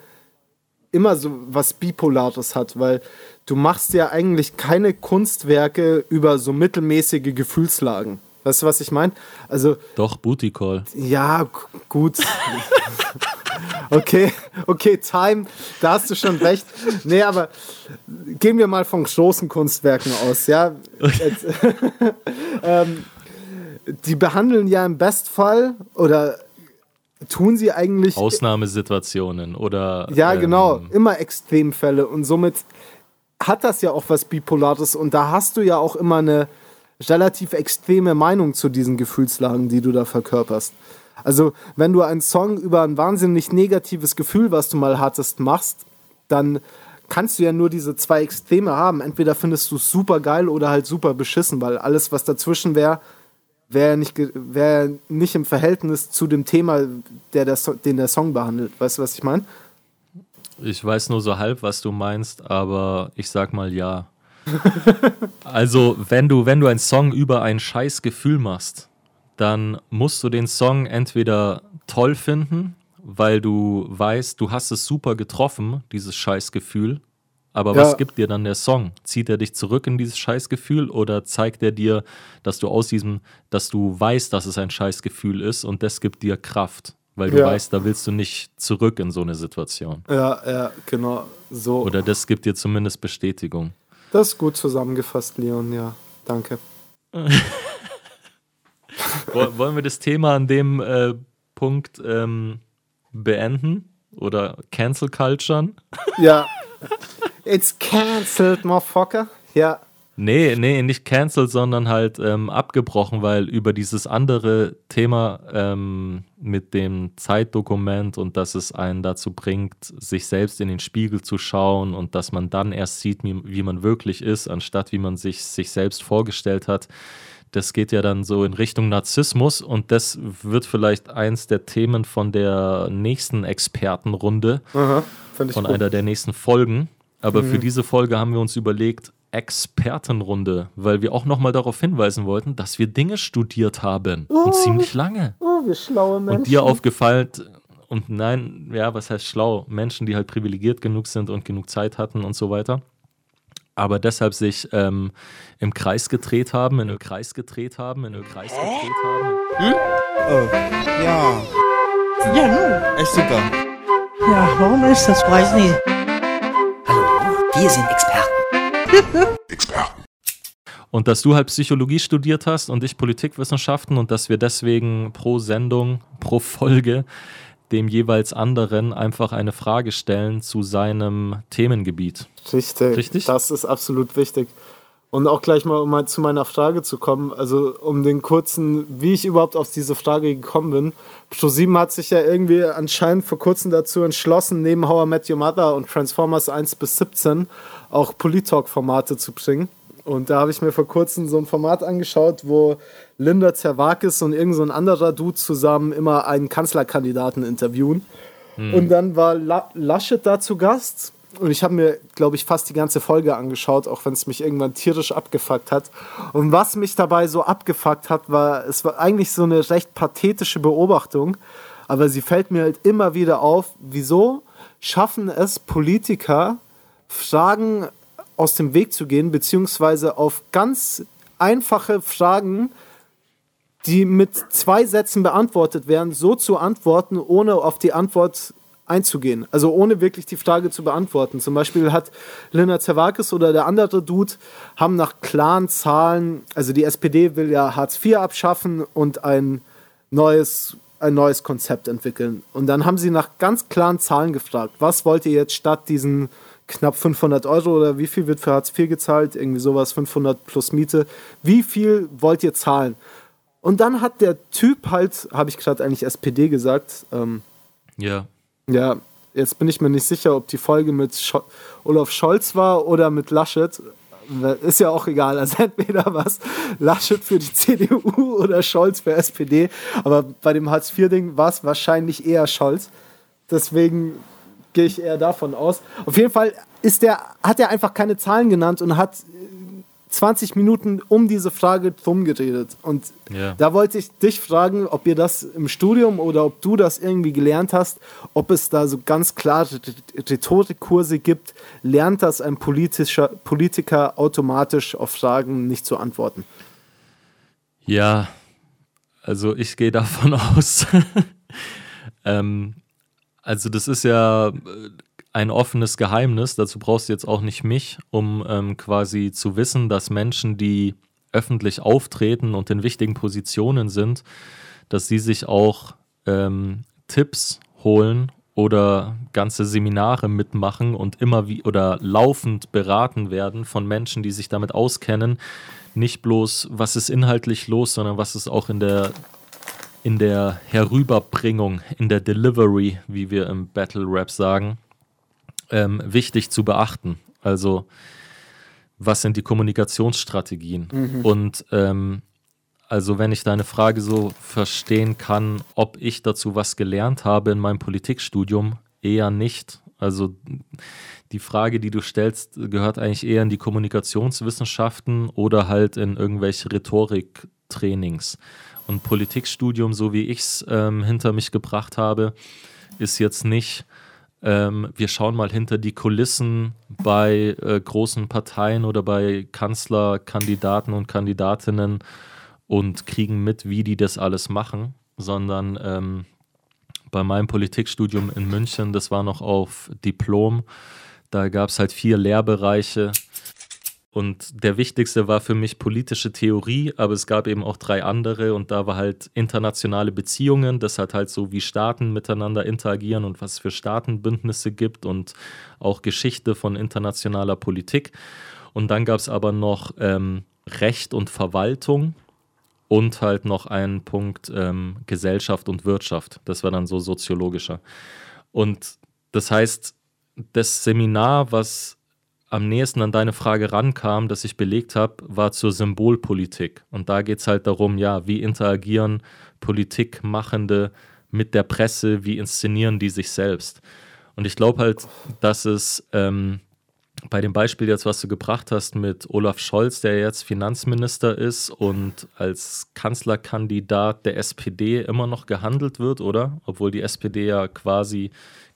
immer so was Bipolares hat, weil du machst ja eigentlich keine Kunstwerke über so mittelmäßige Gefühlslagen. Weißt du, was ich meine? Also, Doch, Booty Call. ja, gut. Okay, okay, Time, da hast du schon recht. Nee, aber gehen wir mal von großen Kunstwerken aus, ja. Jetzt, ähm, die behandeln ja im Bestfall oder tun sie eigentlich Ausnahmesituationen oder. ja, ähm, genau. Immer Extremfälle. Und somit hat das ja auch was Bipolares. Und da hast du ja auch immer eine relativ extreme Meinung zu diesen Gefühlslagen, die du da verkörperst. Also, wenn du einen Song über ein wahnsinnig negatives Gefühl, was du mal hattest, machst, dann kannst du ja nur diese zwei Extreme haben. Entweder findest du es super geil oder halt super beschissen, weil alles, was dazwischen wäre, wäre nicht, wär nicht im Verhältnis zu dem Thema, der der so den der Song behandelt. Weißt du, was ich meine? Ich weiß nur so halb, was du meinst, aber ich sag mal ja. also, wenn du, wenn du einen Song über ein scheiß Gefühl machst, dann musst du den Song entweder toll finden, weil du weißt, du hast es super getroffen, dieses scheiß Gefühl. Aber Ja. was gibt dir dann der Song? Zieht er dich zurück in dieses Scheißgefühl oder zeigt er dir, dass du aus diesem, dass du weißt, dass es ein Scheißgefühl ist und das gibt dir Kraft? Weil du Ja. weißt, da willst du nicht zurück in so eine Situation. Ja, ja, genau. So. Oder das gibt dir zumindest Bestätigung. Das ist gut zusammengefasst, Leon, ja. Danke. Woll- Wollen wir das Thema an dem äh, Punkt ähm, beenden? Oder Cancel Culturen? Ja. It's cancelled, motherfucker. Ja. Nee, nee, nicht cancelled, sondern halt ähm, abgebrochen, weil über dieses andere Thema ähm, mit dem Zeitdokument und dass es einen dazu bringt, sich selbst in den Spiegel zu schauen und dass man dann erst sieht, wie, wie man wirklich ist, anstatt wie man sich, sich selbst vorgestellt hat. Das geht ja dann so in Richtung Narzissmus und das wird vielleicht eins der Themen von der nächsten Expertenrunde Aha. Von gut. einer der nächsten Folgen. Aber Mhm. für diese Folge haben wir uns überlegt, Expertenrunde, weil wir auch nochmal darauf hinweisen wollten, dass wir Dinge studiert haben. Und ziemlich lange. Oh, wir schlaue Menschen. Und dir aufgefallen, und nein, ja, was heißt schlau? Menschen, die halt privilegiert genug sind und genug Zeit hatten und so weiter. aber deshalb sich ähm, im Kreis gedreht haben, in einem Kreis gedreht haben, in einem Kreis gedreht haben. Hm? Oh, ja. Ja, nun. Echt super. Ja, warum ist das? Weiß nicht. Wir sind Experten. Experten. Und dass du halt Psychologie studiert hast und ich Politikwissenschaften und dass wir deswegen pro Sendung, pro Folge dem jeweils anderen einfach eine Frage stellen zu seinem Themengebiet. Richtig. Richtig? Das ist absolut wichtig. Und auch gleich mal, um mal zu meiner Frage zu kommen, also um den kurzen, wie ich überhaupt auf diese Frage gekommen bin. Pro7 hat sich ja irgendwie anscheinend vor kurzem dazu entschlossen, neben How I Met Your Mother und Transformers 1 bis 17 auch Politalk-Formate zu bringen. Und da habe ich mir vor kurzem so ein Format angeschaut, wo Linda Zerwakis und irgendein so anderer Dude zusammen immer einen Kanzlerkandidaten interviewen. Hm. Und dann war La Laschet da zu Gast. Und ich habe mir, glaube ich, fast die ganze Folge angeschaut, auch wenn es mich irgendwann tierisch abgefuckt hat. Und was mich dabei so abgefuckt hat, war, es war eigentlich so eine recht pathetische Beobachtung. Aber sie fällt mir halt immer wieder auf, wieso schaffen es Politiker, Fragen aus dem Weg zu gehen, beziehungsweise auf ganz einfache Fragen, die mit zwei Sätzen beantwortet werden, so zu antworten, ohne auf die Antwort einzugehen. Also ohne wirklich die Frage zu beantworten. Zum Beispiel hat Lena Zerwakis oder der andere Dude haben nach klaren Zahlen, also die SPD will ja Hartz IV abschaffen und ein neues, ein neues Konzept entwickeln. Und dann haben sie nach ganz klaren Zahlen gefragt. Was wollt ihr jetzt statt diesen knapp 500 Euro oder wie viel wird für Hartz IV gezahlt? Irgendwie sowas, 500 plus Miete. Wie viel wollt ihr zahlen? Und dann hat der Typ halt, habe ich gerade eigentlich SPD gesagt. Ähm, ja. Ja, jetzt bin ich mir nicht sicher, ob die Folge mit Scho Olaf Scholz war oder mit Laschet. Ist ja auch egal, also entweder was Laschet für die CDU oder Scholz für SPD. Aber bei dem Hartz-IV-Ding war es wahrscheinlich eher Scholz. Deswegen gehe ich eher davon aus. Auf jeden Fall ist der, hat er einfach keine Zahlen genannt und hat 20 Minuten um diese Frage drum geredet. Und ja. da wollte ich dich fragen, ob ihr das im Studium oder ob du das irgendwie gelernt hast, ob es da so ganz klare Rhetorikkurse gibt. Lernt das ein politischer Politiker automatisch auf Fragen nicht zu antworten? Ja, also ich gehe davon aus. ähm, also das ist ja ein offenes Geheimnis. Dazu brauchst du jetzt auch nicht mich, um ähm, quasi zu wissen, dass Menschen, die öffentlich auftreten und in wichtigen Positionen sind, dass sie sich auch ähm, Tipps holen oder ganze Seminare mitmachen und immer wie oder laufend beraten werden von Menschen, die sich damit auskennen. Nicht bloß, was ist inhaltlich los, sondern was ist auch in der in der Herüberbringung, in der Delivery, wie wir im Battle Rap sagen, ähm, wichtig zu beachten. Also, was sind die Kommunikationsstrategien? Mhm. Und ähm, also, wenn ich deine Frage so verstehen kann, ob ich dazu was gelernt habe in meinem Politikstudium, eher nicht. Also, die Frage, die du stellst, gehört eigentlich eher in die Kommunikationswissenschaften oder halt in irgendwelche Rhetoriktrainings. Und Politikstudium, so wie ich es ähm, hinter mich gebracht habe, ist jetzt nicht, ähm, wir schauen mal hinter die Kulissen bei äh, großen Parteien oder bei Kanzlerkandidaten und Kandidatinnen und kriegen mit, wie die das alles machen, sondern ähm, bei meinem Politikstudium in München, das war noch auf Diplom, da gab es halt vier Lehrbereiche und der wichtigste war für mich politische Theorie, aber es gab eben auch drei andere und da war halt internationale Beziehungen, das hat halt so wie Staaten miteinander interagieren und was es für Staatenbündnisse gibt und auch Geschichte von internationaler Politik. Und dann gab es aber noch ähm, Recht und Verwaltung und halt noch einen Punkt ähm, Gesellschaft und Wirtschaft. Das war dann so soziologischer. Und das heißt, das Seminar, was am nächsten an deine Frage rankam, das ich belegt habe, war zur Symbolpolitik. Und da geht es halt darum, ja, wie interagieren Politikmachende mit der Presse, wie inszenieren die sich selbst. Und ich glaube halt, dass es ähm, bei dem Beispiel jetzt, was du gebracht hast mit Olaf Scholz, der jetzt Finanzminister ist und als Kanzlerkandidat der SPD immer noch gehandelt wird, oder? Obwohl die SPD ja quasi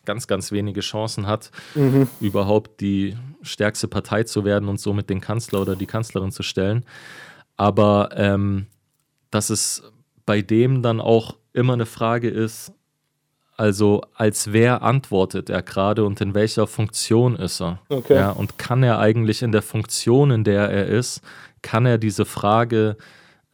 ganz, ganz wenige Chancen hat, Mhm. überhaupt die stärkste Partei zu werden und somit den Kanzler oder die Kanzlerin zu stellen. Aber ähm, dass es bei dem dann auch immer eine Frage ist, also als wer antwortet er gerade und in welcher Funktion ist er? Okay. Ja, und kann er eigentlich in der Funktion, in der er ist, kann er diese Frage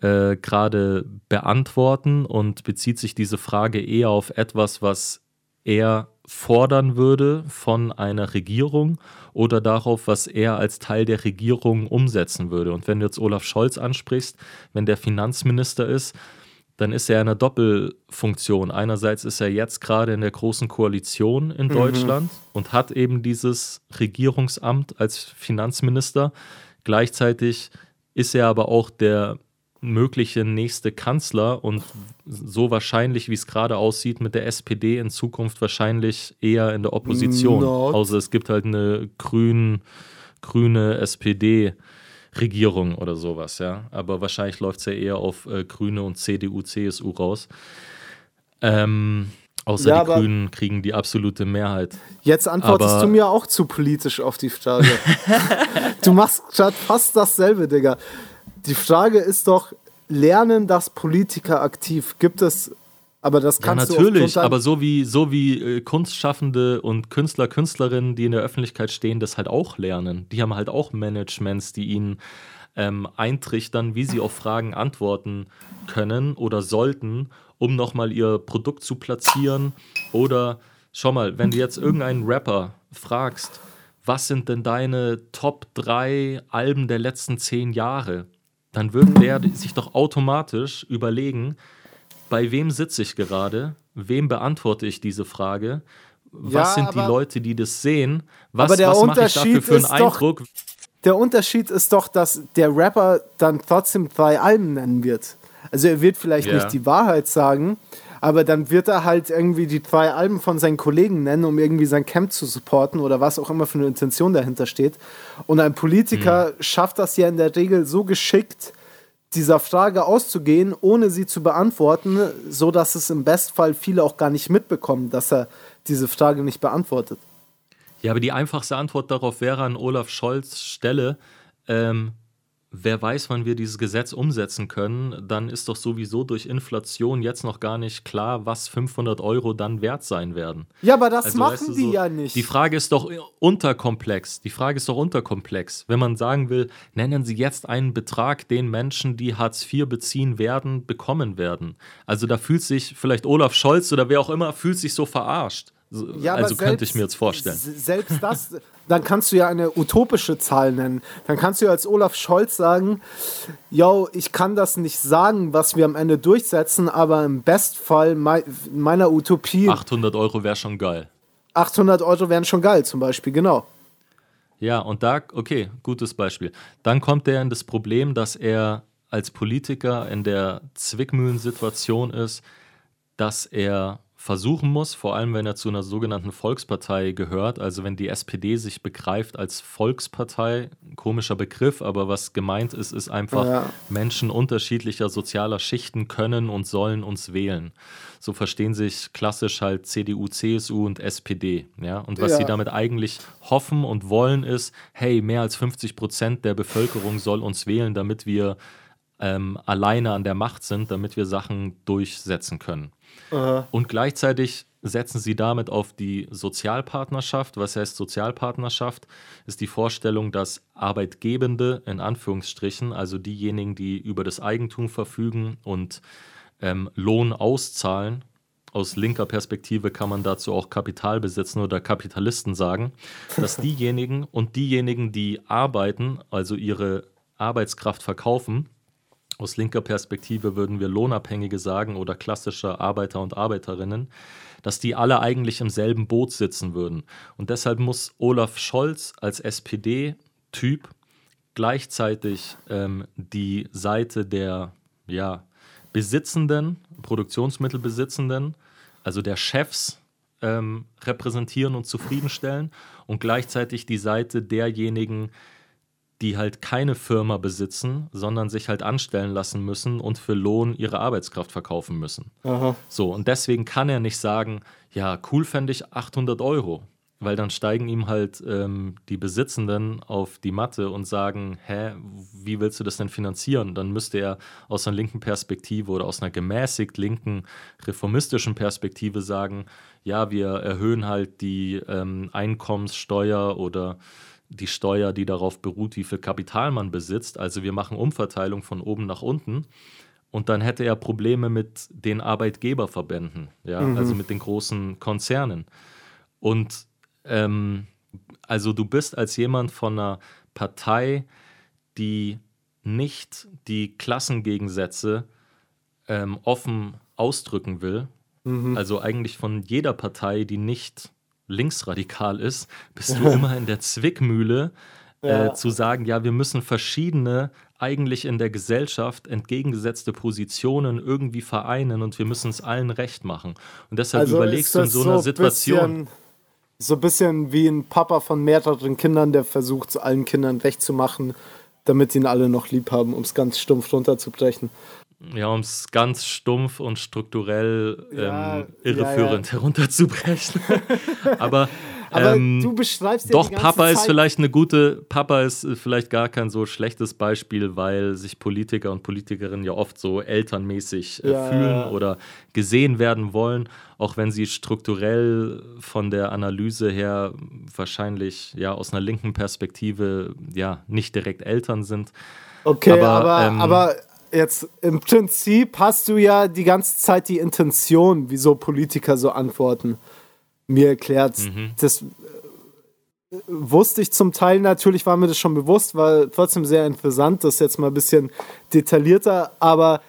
äh, gerade beantworten und bezieht sich diese Frage eher auf etwas, was er fordern würde von einer Regierung oder darauf, was er als Teil der Regierung umsetzen würde. Und wenn du jetzt Olaf Scholz ansprichst, wenn der Finanzminister ist, dann ist er in einer Doppelfunktion. Einerseits ist er jetzt gerade in der großen Koalition in Deutschland und hat eben dieses Regierungsamt als Finanzminister. Gleichzeitig ist er aber auch der mögliche nächste Kanzler und so wahrscheinlich, wie es gerade aussieht, mit der SPD in Zukunft wahrscheinlich eher in der Opposition. Not. Außer es gibt halt eine grün, grüne SPD. Regierung oder sowas, ja. Aber wahrscheinlich läuft es ja eher auf äh, Grüne und CDU, CSU raus. Ähm, außer Ja, die Grünen kriegen die absolute Mehrheit. Jetzt antwortest Aber- du mir auch zu politisch auf die Frage. du machst fast dasselbe, Digga. Die Frage ist doch, lernen das Politiker aktiv? Gibt es, aber das Ja, kannst du natürlich, dein- aber so wie, so wie äh, Kunstschaffende und Künstler, Künstlerinnen, die in der Öffentlichkeit stehen, das halt auch lernen. Die haben halt auch Managements, die ihnen ähm, eintrichtern, wie sie auf Fragen antworten können oder sollten, um nochmal ihr Produkt zu platzieren. Oder schau mal, wenn du jetzt irgendeinen Rapper fragst, was sind denn deine Top 3 Alben der letzten zehn Jahre? Dann wird der sich doch automatisch überlegen, bei wem sitze ich gerade? Wem beantworte ich diese Frage? Was Ja, sind die Leute, die das sehen? Was, was mache ich dafür Unterschied für einen ist doch- Eindruck? Der Unterschied ist doch, dass der Rapper dann trotzdem drei Alben nennen wird. Also er wird vielleicht Ja. nicht die Wahrheit sagen, aber dann wird er halt irgendwie die drei Alben von seinen Kollegen nennen, um irgendwie sein Camp zu supporten oder was auch immer für eine Intention dahinter steht. Und ein Politiker Hm. schafft das ja in der Regel so geschickt, dieser Frage auszugehen, ohne sie zu beantworten, so dass es im Bestfall viele auch gar nicht mitbekommen, dass er diese Frage nicht beantwortet. Ja, aber die einfachste Antwort darauf wäre an Olaf Scholz Stelle, ähm, wer weiß, wann wir dieses Gesetz umsetzen können, dann ist doch sowieso durch Inflation jetzt noch gar nicht klar, was 500 Euro dann wert sein werden. Ja, aber das Also, machen weißt du, die so, ja nicht. Die Frage ist doch unterkomplex. Die Frage ist doch unterkomplex. Wenn man sagen will, nennen Sie jetzt einen Betrag, den Menschen, die Hartz IV beziehen werden, bekommen werden. Also da fühlt sich vielleicht Olaf Scholz oder wer auch immer, fühlt sich so verarscht. So, Ja, also könnte selbst- ich mir jetzt vorstellen. Selbst das, dann kannst du ja eine utopische Zahl nennen. Dann kannst du ja als Olaf Scholz sagen, yo, ich kann das nicht sagen, was wir am Ende durchsetzen, aber im Bestfall mei meiner Utopie 800 Euro wäre schon geil. 800 Euro wären schon geil, zum Beispiel, genau. Ja, und da, okay, gutes Beispiel. Dann kommt er in das Problem, dass er als Politiker in der Zwickmühlensituation ist, dass er versuchen muss, vor allem wenn er zu einer sogenannten Volkspartei gehört, also wenn die SPD sich begreift als Volkspartei, komischer Begriff, aber was gemeint ist, ist einfach, Ja. Menschen unterschiedlicher sozialer Schichten können und sollen uns wählen. So verstehen sich klassisch halt CDU, CSU und SPD. Ja? Und was Ja. sie damit eigentlich hoffen und wollen, ist, hey, mehr als 50 Prozent der Bevölkerung soll uns wählen, damit wir ähm, alleine an der Macht sind, damit wir Sachen durchsetzen können. Und gleichzeitig setzen sie damit auf die Sozialpartnerschaft. Was heißt Sozialpartnerschaft? Ist die Vorstellung, dass Arbeitgebende in Anführungsstrichen, also diejenigen, die über das Eigentum verfügen und ähm, Lohn auszahlen, aus linker Perspektive kann man dazu auch Kapital besitzen oder Kapitalisten sagen, dass diejenigen und diejenigen, die arbeiten, also ihre Arbeitskraft verkaufen, aus linker Perspektive würden wir Lohnabhängige sagen oder klassische Arbeiter und Arbeiterinnen, dass die alle eigentlich im selben Boot sitzen würden. Und deshalb muss Olaf Scholz als SPD-Typ gleichzeitig ähm, die Seite der ja, Besitzenden, Produktionsmittelbesitzenden, also der Chefs ähm, repräsentieren und zufriedenstellen und gleichzeitig die Seite derjenigen, die halt keine Firma besitzen, sondern sich halt anstellen lassen müssen und für Lohn ihre Arbeitskraft verkaufen müssen. Aha. So, und deswegen kann er nicht sagen, ja, cool fände ich 800 Euro, weil dann steigen ihm halt ähm, die Besitzenden auf die Matte und sagen, hä, wie willst du das denn finanzieren? Dann müsste er aus einer linken Perspektive oder aus einer gemäßigt linken, reformistischen Perspektive sagen, ja, wir erhöhen halt die ähm, Einkommenssteuer oder die Steuer, die darauf beruht, wie viel Kapital man besitzt. Also wir machen Umverteilung von oben nach unten. Und dann hätte er Probleme mit den Arbeitgeberverbänden, ja, Mhm. also mit den großen Konzernen. Und ähm, also du bist als jemand von einer Partei, die nicht die Klassengegensätze ähm, offen ausdrücken will, Mhm. also eigentlich von jeder Partei, die nicht linksradikal ist, bist du immer in der Zwickmühle Ja. äh, zu sagen, ja, wir müssen verschiedene eigentlich in der Gesellschaft entgegengesetzte Positionen irgendwie vereinen und wir müssen es allen recht machen. Und deshalb überlegst du in Also so das einer Situation, Bisschen, so ein bisschen wie ein Papa von mehreren Kindern, der versucht, es allen Kindern recht zu machen, damit ihn alle noch lieb haben, um es ganz stumpf runterzubrechen. Ja, um es ganz stumpf und strukturell ähm, Ja, irreführend herunterzubrechen. Aber, Aber ähm, du beschreibst ja Doch, Papa ist Zeit- vielleicht eine gute, Papa ist äh, vielleicht gar kein so schlechtes Beispiel, weil sich Politiker und Politikerinnen ja oft so elternmäßig äh, Ja. fühlen oder gesehen werden wollen, auch wenn sie strukturell von der Analyse her wahrscheinlich ja aus einer linken Perspektive ja nicht direkt Eltern sind. Okay, Aber, aber, ähm, aber jetzt im Prinzip hast du ja die ganze Zeit die Intention, wieso Politiker so antworten, mir erklärt. Mhm. Das äh, wusste ich zum Teil natürlich, war mir das schon bewusst, war trotzdem sehr interessant, das jetzt mal ein bisschen detaillierter, aber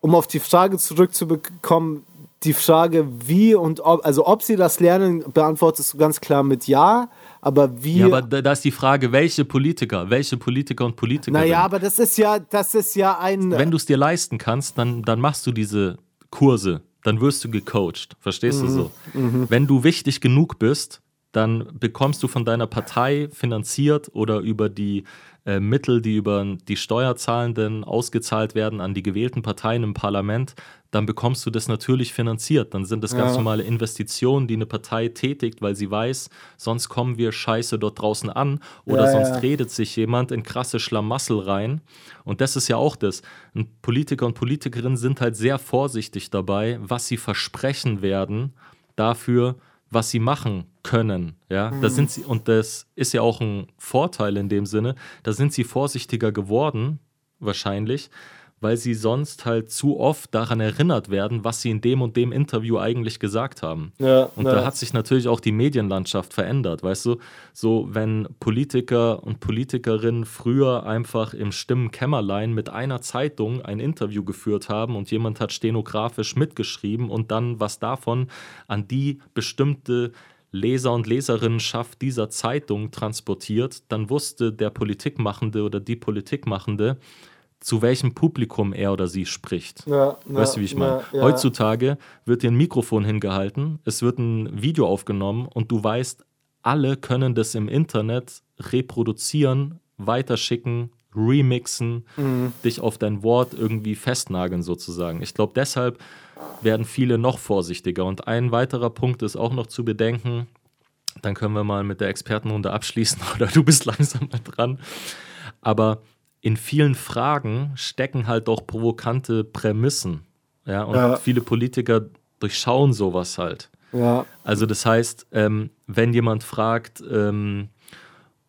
um auf die Frage zurückzubekommen, die Frage, wie und ob, also ob sie das lernen, beantwortest du ganz klar mit Ja, aber wie. Ja, aber da, ist die Frage, welche Politiker, welche Politiker und Politikerinnen. naja, aber das ist ja, das ist ja ein. wenn du es dir leisten kannst, dann, dann machst du diese Kurse, dann wirst du gecoacht. Verstehst du so? Wenn du wichtig genug bist, dann bekommst du von deiner Partei finanziert oder über die äh, Mittel, die über die Steuerzahlenden ausgezahlt werden an die gewählten Parteien im Parlament, dann bekommst du das natürlich finanziert. Dann sind das ganz Ja. normale Investitionen, die eine Partei tätigt, weil sie weiß, sonst kommen wir scheiße dort draußen an oder Ja, sonst ja. redet sich jemand in krasse Schlamassel rein. Und das ist ja auch das. Politiker und Politikerinnen sind halt sehr vorsichtig dabei, was sie versprechen werden dafür, was sie machen können. Ja, da sind sie, und das ist ja auch ein Vorteil in dem Sinne, da sind sie vorsichtiger geworden, wahrscheinlich, weil sie sonst halt zu oft daran erinnert werden, was sie in dem und dem Interview eigentlich gesagt haben. Ja, Und ja. da hat sich natürlich auch die Medienlandschaft verändert, weißt du? So, wenn Politiker und Politikerinnen früher einfach im Stimmenkämmerlein mit einer Zeitung ein Interview geführt haben und jemand hat stenografisch mitgeschrieben und dann was davon an die bestimmte Leser und Leserinnenschaft dieser Zeitung transportiert, dann wusste der Politikmachende oder die Politikmachende, zu welchem Publikum er oder sie spricht. Ja, Weißt ja, du, wie ich meine? ja, ja. Heutzutage wird dir ein Mikrofon hingehalten, es wird ein Video aufgenommen und du weißt, alle können das im Internet reproduzieren, weiterschicken, remixen, Mhm. dich auf dein Wort irgendwie festnageln sozusagen. Ich glaube, deshalb werden viele noch vorsichtiger. Und ein weiterer Punkt ist auch noch zu bedenken, dann können wir mal mit der Expertenrunde abschließen oder du bist langsam mal dran. Aber in vielen Fragen stecken halt auch provokante Prämissen. Ja, und Ja. viele Politiker durchschauen sowas halt. Ja, Also das heißt, ähm, wenn jemand fragt, ähm,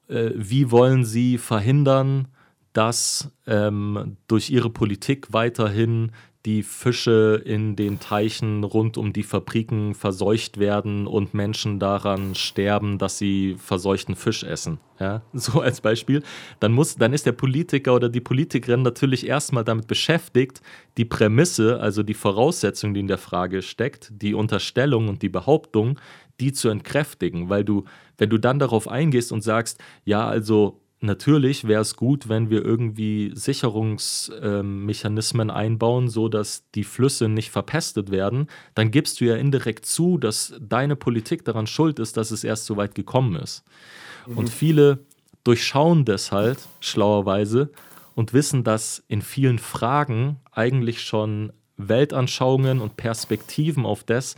äh, wie wollen Sie verhindern, dass ähm, durch Ihre Politik weiterhin die Fische in den Teichen rund um die Fabriken verseucht werden und Menschen daran sterben, dass sie verseuchten Fisch essen. Ja, so als Beispiel. Dann, muss, dann ist der Politiker oder die Politikerin natürlich erstmal damit beschäftigt, die Prämisse, also die Voraussetzung, die in der Frage steckt, die Unterstellung und die Behauptung, die zu entkräftigen. Weil du, wenn du dann darauf eingehst und sagst, ja, also natürlich wäre es gut, wenn wir irgendwie Sicherungsmechanismen einbauen, so dass die Flüsse nicht verpestet werden, dann gibst du ja indirekt zu, dass deine Politik daran schuld ist, dass es erst so weit gekommen ist. Und viele durchschauen das halt schlauerweise und wissen, dass in vielen Fragen eigentlich schon Weltanschauungen und Perspektiven auf das,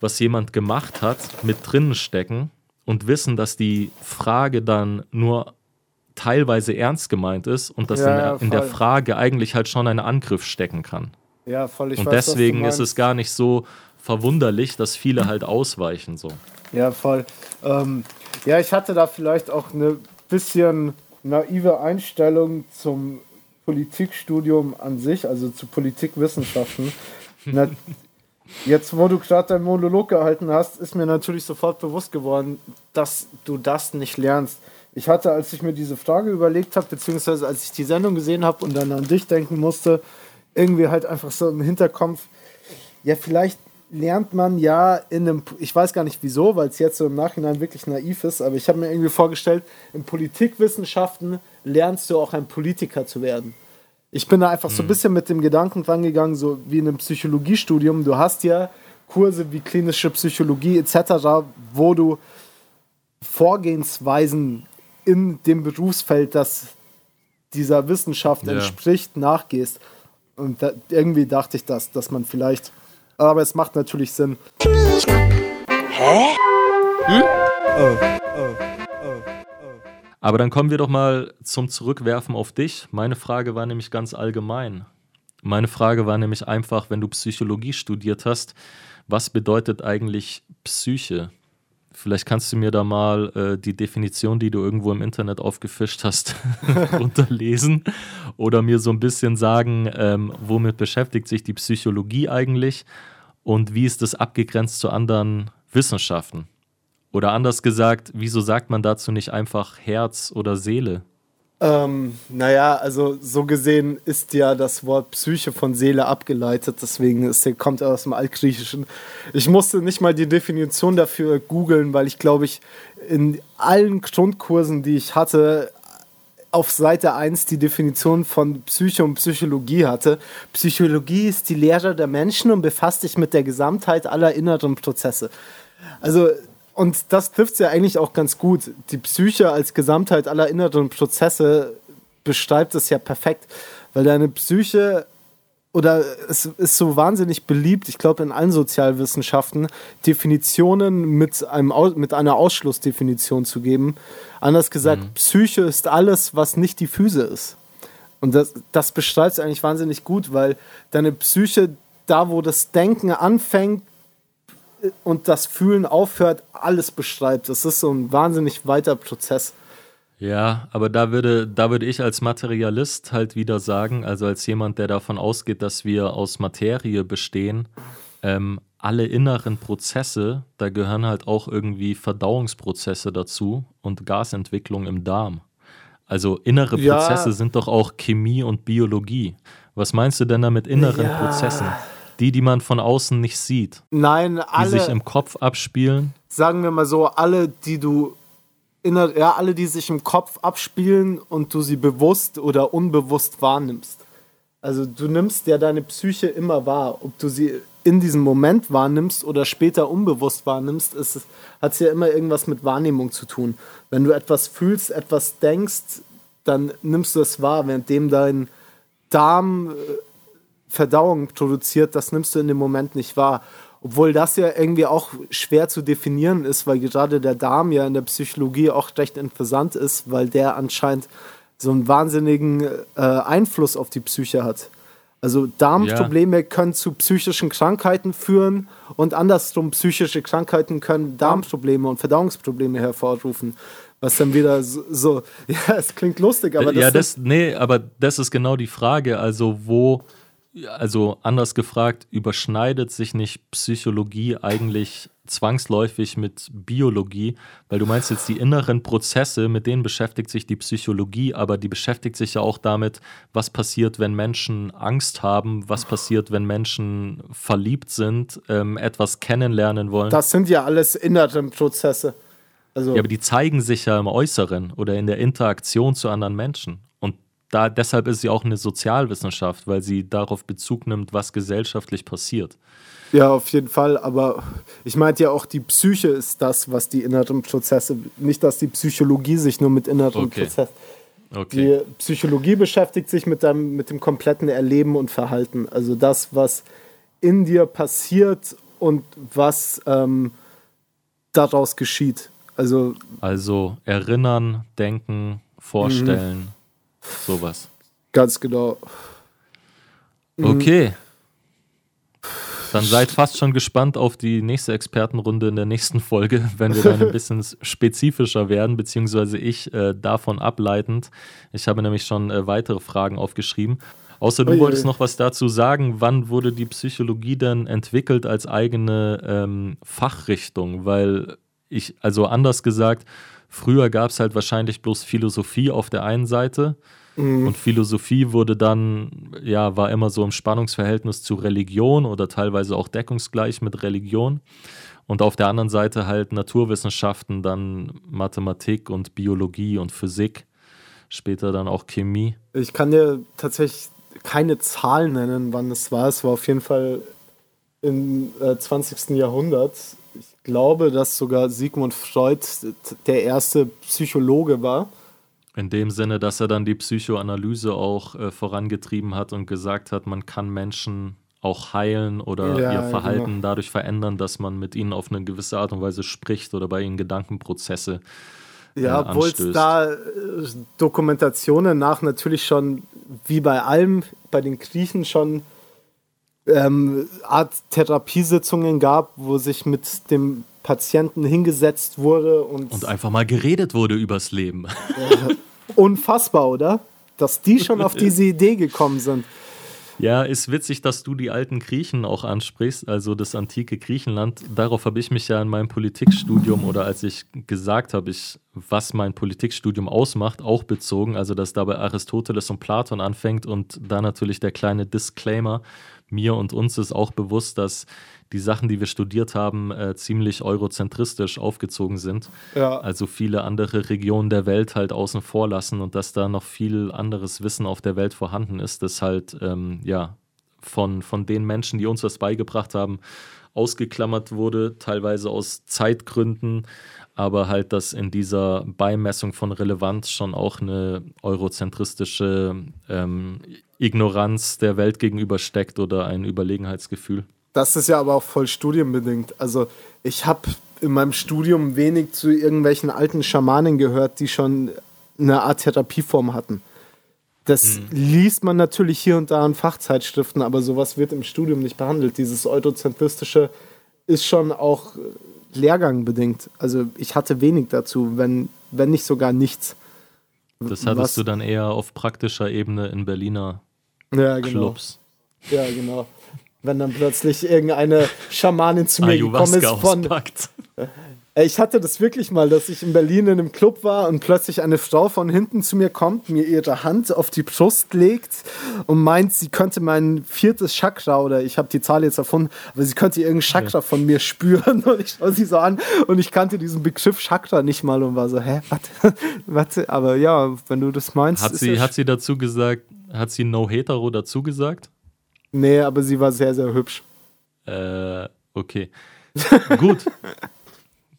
was jemand gemacht hat, mit drinnen stecken und wissen, dass die Frage dann nur teilweise ernst gemeint ist und dass Ja, in, der, in der. Frage eigentlich halt schon ein Angriff stecken kann. Ja, voll. Ich und weiß, deswegen ist es gar nicht so verwunderlich, dass viele halt ausweichen so. Ja, voll. Ähm, ja, ich hatte da vielleicht auch eine bisschen naive Einstellung zum Politikstudium an sich, also zu Politikwissenschaften. Na, jetzt, wo du gerade deinen Monolog gehalten hast, ist mir natürlich sofort bewusst geworden, dass du das nicht lernst. Ich hatte, als ich mir diese Frage überlegt habe, beziehungsweise als ich die Sendung gesehen habe und dann an dich denken musste, irgendwie halt einfach so im Hinterkopf, ja, vielleicht lernt man ja in einem, ich weiß gar nicht wieso, weil es jetzt so im Nachhinein wirklich naiv ist, aber ich habe mir irgendwie vorgestellt, in Politikwissenschaften lernst du auch ein Politiker zu werden. Ich bin da einfach so ein bisschen mit dem Gedanken rangegangen, so wie in einem Psychologiestudium. Du hast ja Kurse wie klinische Psychologie etc., wo du Vorgehensweisen in dem Berufsfeld, das dieser Wissenschaft Ja. entspricht, nachgehst. Und da, irgendwie dachte ich das, dass man vielleicht. Aber es macht natürlich Sinn. Aber dann kommen wir doch mal zum Zurückwerfen auf dich. Meine Frage war nämlich ganz allgemein. Meine Frage war nämlich einfach, wenn du Psychologie studiert hast, was bedeutet eigentlich Psyche? Vielleicht kannst du mir da mal äh, die Definition, die du irgendwo im Internet aufgefischt hast, runterlesen oder mir so ein bisschen sagen, ähm, womit beschäftigt sich die Psychologie eigentlich und wie ist das abgegrenzt zu anderen Wissenschaften? Oder anders gesagt, wieso sagt man dazu nicht einfach Herz oder Seele? Ähm, naja, also so gesehen ist ja das Wort Psyche von Seele abgeleitet, deswegen ist, kommt er aus dem Altgriechischen. Ich musste nicht mal die Definition dafür googeln, weil ich glaube ich in allen Grundkursen, die ich hatte, auf Seite 1 die Definition von Psyche und Psychologie hatte. Psychologie ist die Lehre der Menschen und befasst sich mit der Gesamtheit aller inneren Prozesse. Also, und das trifft es ja eigentlich auch ganz gut. Die Psyche als Gesamtheit aller inneren Prozesse beschreibt es ja perfekt, weil deine Psyche oder es ist so wahnsinnig beliebt, ich glaube in allen Sozialwissenschaften, Definitionen mit, einem, mit einer Ausschlussdefinition zu geben. Anders gesagt, Psyche ist alles, was nicht die Füße ist. Und das, das beschreibt es eigentlich wahnsinnig gut, weil deine Psyche, da wo das Denken anfängt und das Fühlen aufhört, alles beschreibt. Das ist so ein wahnsinnig weiter Prozess. Ja, aber da würde, da würde ich als Materialist halt wieder sagen, also als jemand, der davon ausgeht, dass wir aus Materie bestehen, ähm, alle inneren Prozesse, da gehören halt auch irgendwie Verdauungsprozesse dazu und Gasentwicklung im Darm. Also innere Ja. Prozesse sind doch auch Chemie und Biologie. Was meinst du denn da mit inneren Ja. Prozessen? Die, die man von außen nicht sieht, Nein, die alle, sich im Kopf abspielen. sagen wir mal so, alle, die du inner, ja, alle, die sich im Kopf abspielen und du sie bewusst oder unbewusst wahrnimmst. Also du nimmst ja deine Psyche immer wahr, ob du sie in diesem Moment wahrnimmst oder später unbewusst wahrnimmst, hat es ja immer irgendwas mit Wahrnehmung zu tun. Wenn du etwas fühlst, etwas denkst, dann nimmst du es wahr, währenddem dein Darm äh, Verdauung produziert, das nimmst du in dem Moment nicht wahr. Obwohl das ja irgendwie auch schwer zu definieren ist, weil gerade der Darm ja in der Psychologie auch recht interessant ist, weil der anscheinend so einen wahnsinnigen äh, Einfluss auf die Psyche hat. Also Darmprobleme können zu psychischen Krankheiten führen und andersrum psychische Krankheiten können Darmprobleme und Verdauungsprobleme hervorrufen. Was dann wieder so, so ja, es klingt lustig, aber das, ja, das, nee, aber das ist genau die Frage. Also, wo, also anders gefragt, überschneidet sich nicht Psychologie eigentlich zwangsläufig mit Biologie? Weil du meinst jetzt die inneren Prozesse, mit denen beschäftigt sich die Psychologie, aber die beschäftigt sich ja auch damit, was passiert, wenn Menschen Angst haben, was passiert, wenn Menschen verliebt sind, ähm, etwas kennenlernen wollen. das sind ja alles innere Prozesse. Also Ja, aber die zeigen sich ja im Äußeren oder in der Interaktion zu anderen Menschen. Da, deshalb ist sie auch eine Sozialwissenschaft, weil sie darauf Bezug nimmt, was gesellschaftlich passiert. Ja, auf jeden Fall. Aber ich meinte ja auch, die Psyche ist das, was die inneren Prozesse, nicht, dass die Psychologie sich nur mit inneren Okay. Prozessen. Okay. Die Psychologie beschäftigt sich mit, deinem, mit dem kompletten Erleben und Verhalten. Also das, was in dir passiert und was ähm, daraus geschieht. Also Also erinnern, denken, vorstellen, sowas. ganz genau. Mhm. Okay. Dann seid fast schon gespannt auf die nächste Expertenrunde in der nächsten Folge, wenn wir dann ein bisschen spezifischer werden, beziehungsweise ich äh, davon ableitend. Ich habe nämlich schon äh, weitere Fragen aufgeschrieben. Außer du Ui, wolltest noch was dazu sagen. Wann wurde die Psychologie denn entwickelt als eigene ähm, Fachrichtung? Weil ich, also anders gesagt, früher gab es halt wahrscheinlich bloß Philosophie auf der einen Seite. Und Philosophie wurde dann, ja, war immer so im Spannungsverhältnis zu Religion oder teilweise auch deckungsgleich mit Religion. Und auf der anderen Seite halt Naturwissenschaften, dann Mathematik und Biologie und Physik, später dann auch Chemie. Ich kann dir tatsächlich keine Zahl nennen, wann es war. Es war auf jeden Fall im äh, 20. Jahrhundert. Ich glaube, dass sogar Sigmund Freud der erste Psychologe war. In dem Sinne, dass er dann die Psychoanalyse auch äh, vorangetrieben hat und gesagt hat, man kann Menschen auch heilen oder Ja, ihr Verhalten genau. dadurch verändern, dass man mit ihnen auf eine gewisse Art und Weise spricht oder bei ihnen Gedankenprozesse Ja, äh, obwohl es da äh, Dokumentationen nach natürlich schon, wie bei allem, bei den Griechen schon ähm, Art Therapiesitzungen gab, wo sich mit dem Patienten hingesetzt wurde und, und einfach mal geredet wurde übers Leben. unfassbar, oder? Dass die schon auf diese Idee gekommen sind. Ja, ist witzig, dass du die alten Griechen auch ansprichst, also das antike Griechenland. Darauf habe ich mich ja in meinem Politikstudium oder als ich gesagt habe, ich, was mein Politikstudium ausmacht, auch bezogen. Also, dass da bei Aristoteles und Platon anfängt und da natürlich der kleine Disclaimer. Mir und uns ist auch bewusst, dass die Sachen, die wir studiert haben, äh, ziemlich eurozentristisch aufgezogen sind. Ja. Also viele andere Regionen der Welt halt außen vor lassen und dass da noch viel anderes Wissen auf der Welt vorhanden ist, das halt ähm, ja von, von den Menschen, die uns das beigebracht haben, ausgeklammert wurde, teilweise aus Zeitgründen, aber halt, dass in dieser Beimessung von Relevanz schon auch eine eurozentristische ähm, Ignoranz der Welt gegenüber steckt oder ein Überlegenheitsgefühl. Das ist ja aber auch voll studienbedingt. Also ich habe in meinem Studium wenig zu irgendwelchen alten Schamanen gehört, die schon eine Art Therapieform hatten. Das liest man natürlich hier und da in Fachzeitschriften, aber sowas wird im Studium nicht behandelt. Dieses Eurozentristische ist schon auch äh, lehrgangbedingt. Also ich hatte wenig dazu, wenn, wenn nicht sogar nichts. Das hattest Was- du dann eher auf praktischer Ebene in Berliner Ja, genau. Clubs. Ja, genau. Wenn dann plötzlich irgendeine Schamanin zu mir gekommen ist von, auspackt. Ich hatte das wirklich mal, dass ich in Berlin in einem Club war und plötzlich eine Frau von hinten zu mir kommt, mir ihre Hand auf die Brust legt und meint, sie könnte mein viertes Chakra oder ich habe die Zahl jetzt erfunden, aber sie könnte irgendein Chakra von mir spüren und ich schaue sie so an und ich kannte diesen Begriff Chakra nicht mal und war so, hä, warte, warte, aber ja, wenn du das meinst. Hat sie, ja hat sie dazu gesagt, hat sie No Hetero dazu gesagt? nee, aber sie war sehr, sehr hübsch. Äh, okay. Gut.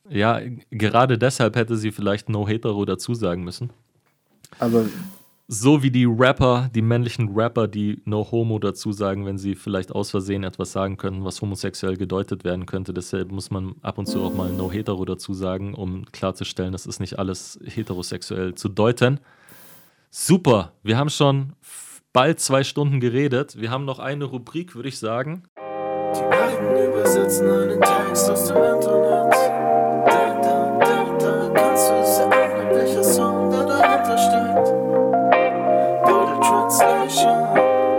Ja, gerade deshalb hätte sie vielleicht No Hetero dazu sagen müssen. Aber So wie die Rapper, die männlichen Rapper, die No Homo dazu sagen, wenn sie vielleicht aus Versehen etwas sagen könnten, was homosexuell gedeutet werden könnte. Deshalb muss man ab und zu auch mal No Hetero dazu sagen, um klarzustellen, das ist nicht alles heterosexuell zu deuten. Super, wir haben schon bald zwei Stunden geredet. Wir haben noch eine Rubrik, würde ich sagen. Die Alten übersetzen einen Text aus dem Internet.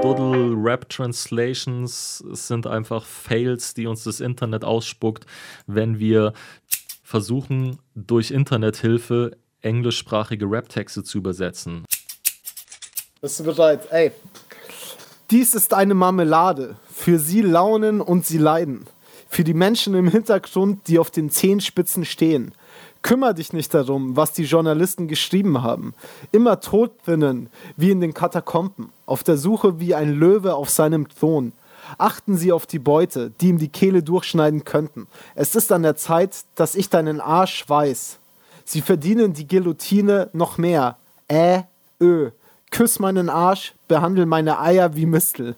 Doodle Rap Translations sind einfach Fails, die uns das Internet ausspuckt, wenn wir versuchen, durch Internethilfe englischsprachige Rap-Texte zu übersetzen. Bist du bereit? Ey. Dies ist eine Marmelade. Für sie launen und sie leiden. Für die Menschen im Hintergrund, die auf den Zehenspitzen stehen. Kümmer dich nicht darum, was die Journalisten geschrieben haben. Immer tot drinnen, wie in den Katakomben, auf der Suche wie ein Löwe auf seinem Thron. Achten Sie auf die Beute, die ihm die Kehle durchschneiden könnten. Es ist an der Zeit, dass ich deinen Arsch weiß. Sie verdienen die Guillotine noch mehr. Ä, ö. Küss meinen Arsch, behandle meine Eier wie Mistel.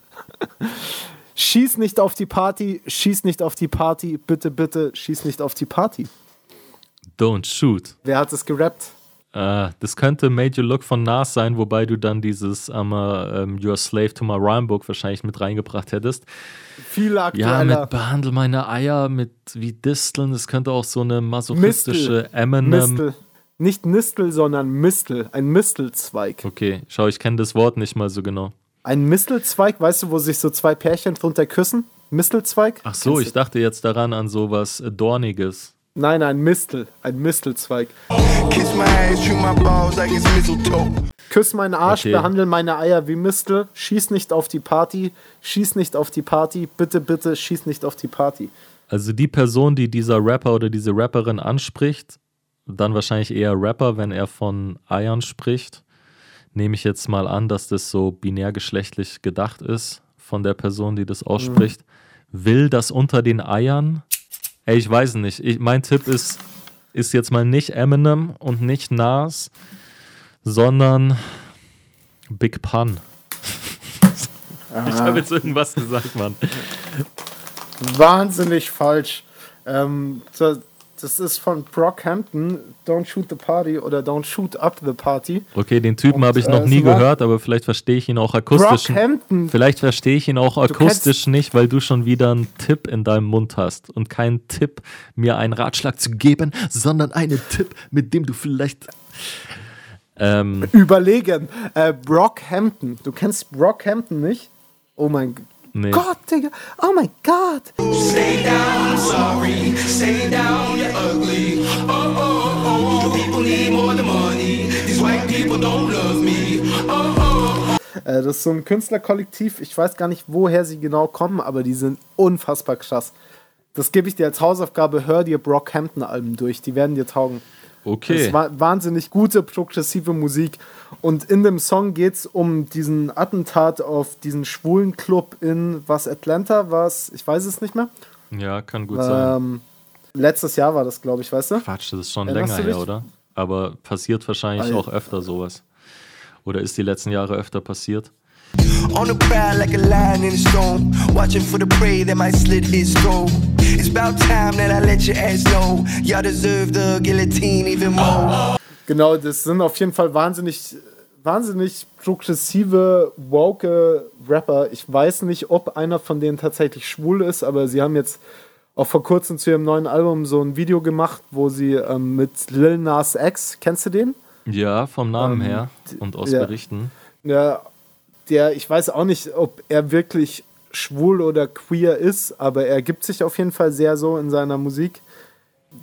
schieß nicht auf die Party, schieß nicht auf die Party, bitte, bitte, schieß nicht auf die Party. Don't shoot. Wer hat es gerappt? Äh, das könnte Made You Look von Nas sein, wobei du dann dieses um, um, You're a Slave to my Rhymebook wahrscheinlich mit reingebracht hättest. Viel Ja, aktueller. mit Behandle meine Eier, mit wie Disteln, das könnte auch so eine masochistische Eminem. Mistel. Nicht Nistel, sondern Mistel. Ein Mistelzweig. Okay, schau, ich kenne das Wort nicht mal so genau. Ein Mistelzweig, weißt du, wo sich so zwei Pärchen drunter küssen? Mistelzweig? Ach so, Kennst ich du? dachte jetzt daran an sowas Dorniges. Nein, ein Mistel. Ein Mistelzweig. Kiss my ass, chew my balls like it's mistletoe. Küss meinen Arsch, Okay. behandle meine Eier wie Mistel. Schieß nicht auf die Party. Schieß nicht auf die Party. Bitte, bitte, schieß nicht auf die Party. Also die Person, die dieser Rapper oder diese Rapperin anspricht, dann wahrscheinlich eher Rapper, wenn er von Eiern spricht, nehme ich jetzt mal an, dass das so binärgeschlechtlich gedacht ist von der Person, die das ausspricht. Will das unter den Eiern? Ey, ich weiß nicht. Ich, mein Tipp ist, ist jetzt mal nicht Eminem und nicht Nas, sondern Big Pun. Ich habe jetzt irgendwas gesagt, Mann. Wahnsinnig falsch. Ähm, das, ist von Brockhampton. Don't shoot the party oder Don't shoot up the party. Okay, den Typen habe ich äh, noch nie es war- gehört, aber vielleicht verstehe ich ihn auch akustisch. Brockhampton. Vielleicht verstehe ich ihn auch akustisch nicht, weil du schon wieder einen Tipp in deinem Mund hast und keinen Tipp, mir einen Ratschlag zu geben, sondern einen Tipp, mit dem du vielleicht. Ähm, Überlegen. Äh, Brockhampton. Du kennst Brockhampton nicht? Oh mein G- nee. Gott, Digga. Oh mein Gott. Stay down, sorry. Stay down, you're ugly. Oh, oh, oh, oh. People need more than money. These white people don't love me. Oh, oh, oh. Äh, das ist so ein Künstlerkollektiv. Ich weiß gar nicht, woher sie genau kommen, aber die sind unfassbar krass. Das gebe ich dir als Hausaufgabe. Hör dir Brockhampton-Alben durch. Die werden dir taugen. Okay. ist wa wahnsinnig gute, progressive Musik. Und in dem Song geht es um diesen Attentat auf diesen schwulen Club in was Atlanta war ich weiß es nicht mehr. Ja, kann gut sein. Ähm, letztes Jahr war das, glaube ich, weißt du? Quatsch, das ist schon erinnerst länger her, oder? Aber passiert wahrscheinlich Alter. auch öfter sowas. Oder ist die letzten Jahre öfter passiert? On the prowl like a lion in a storm. Watching for the prey that might slit his throat. It's about time that I let your ass know. Y'all deserve the guillotine even more. Genau, das sind auf jeden Fall wahnsinnig, wahnsinnig progressive, woke Rapper. Ich weiß nicht, ob einer von denen tatsächlich schwul ist, aber sie haben jetzt auch vor kurzem zu ihrem neuen Album so ein Video gemacht, wo sie ähm, mit Lil Nas X, kennst du den? Ja, vom Namen Ähm, her und aus ja. Berichten. Ja, der, ich weiß auch nicht, ob er wirklich schwul oder queer ist, aber er gibt sich auf jeden Fall sehr so in seiner Musik.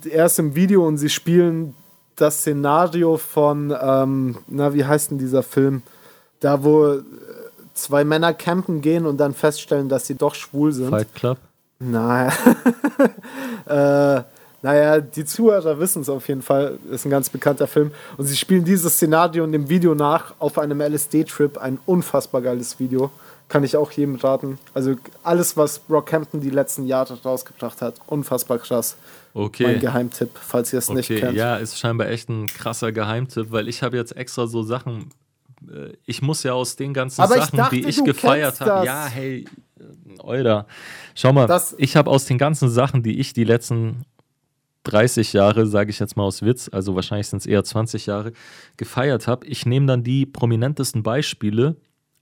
Er ist im Video und sie spielen das Szenario von, ähm, na, wie heißt denn dieser Film? Da, wo äh, zwei Männer campen gehen und dann feststellen, dass sie doch schwul sind. Fight Club. Naja. äh, naja, die Zuhörer wissen es auf jeden Fall. Ist ein ganz bekannter Film. Und sie spielen dieses Szenario in dem Video nach auf einem LSD-Trip. Ein unfassbar geiles Video. Kann ich auch jedem raten. Also alles, was Brockhampton die letzten Jahre rausgebracht hat, unfassbar krass. Okay. Mein Geheimtipp, falls ihr es nicht Okay, kennt. ja, ist scheinbar echt ein krasser Geheimtipp, weil ich habe jetzt extra so Sachen. äh, Ich muss ja aus den ganzen Aber ich Sachen, dachte, die ich gefeiert habe. Ja, hey, äh, Euler. Schau mal, Das- ich habe aus den ganzen Sachen, die ich die letzten 30 Jahre, sage ich jetzt mal aus Witz, also wahrscheinlich sind es eher 20 Jahre, gefeiert habe. Ich nehme dann die prominentesten Beispiele,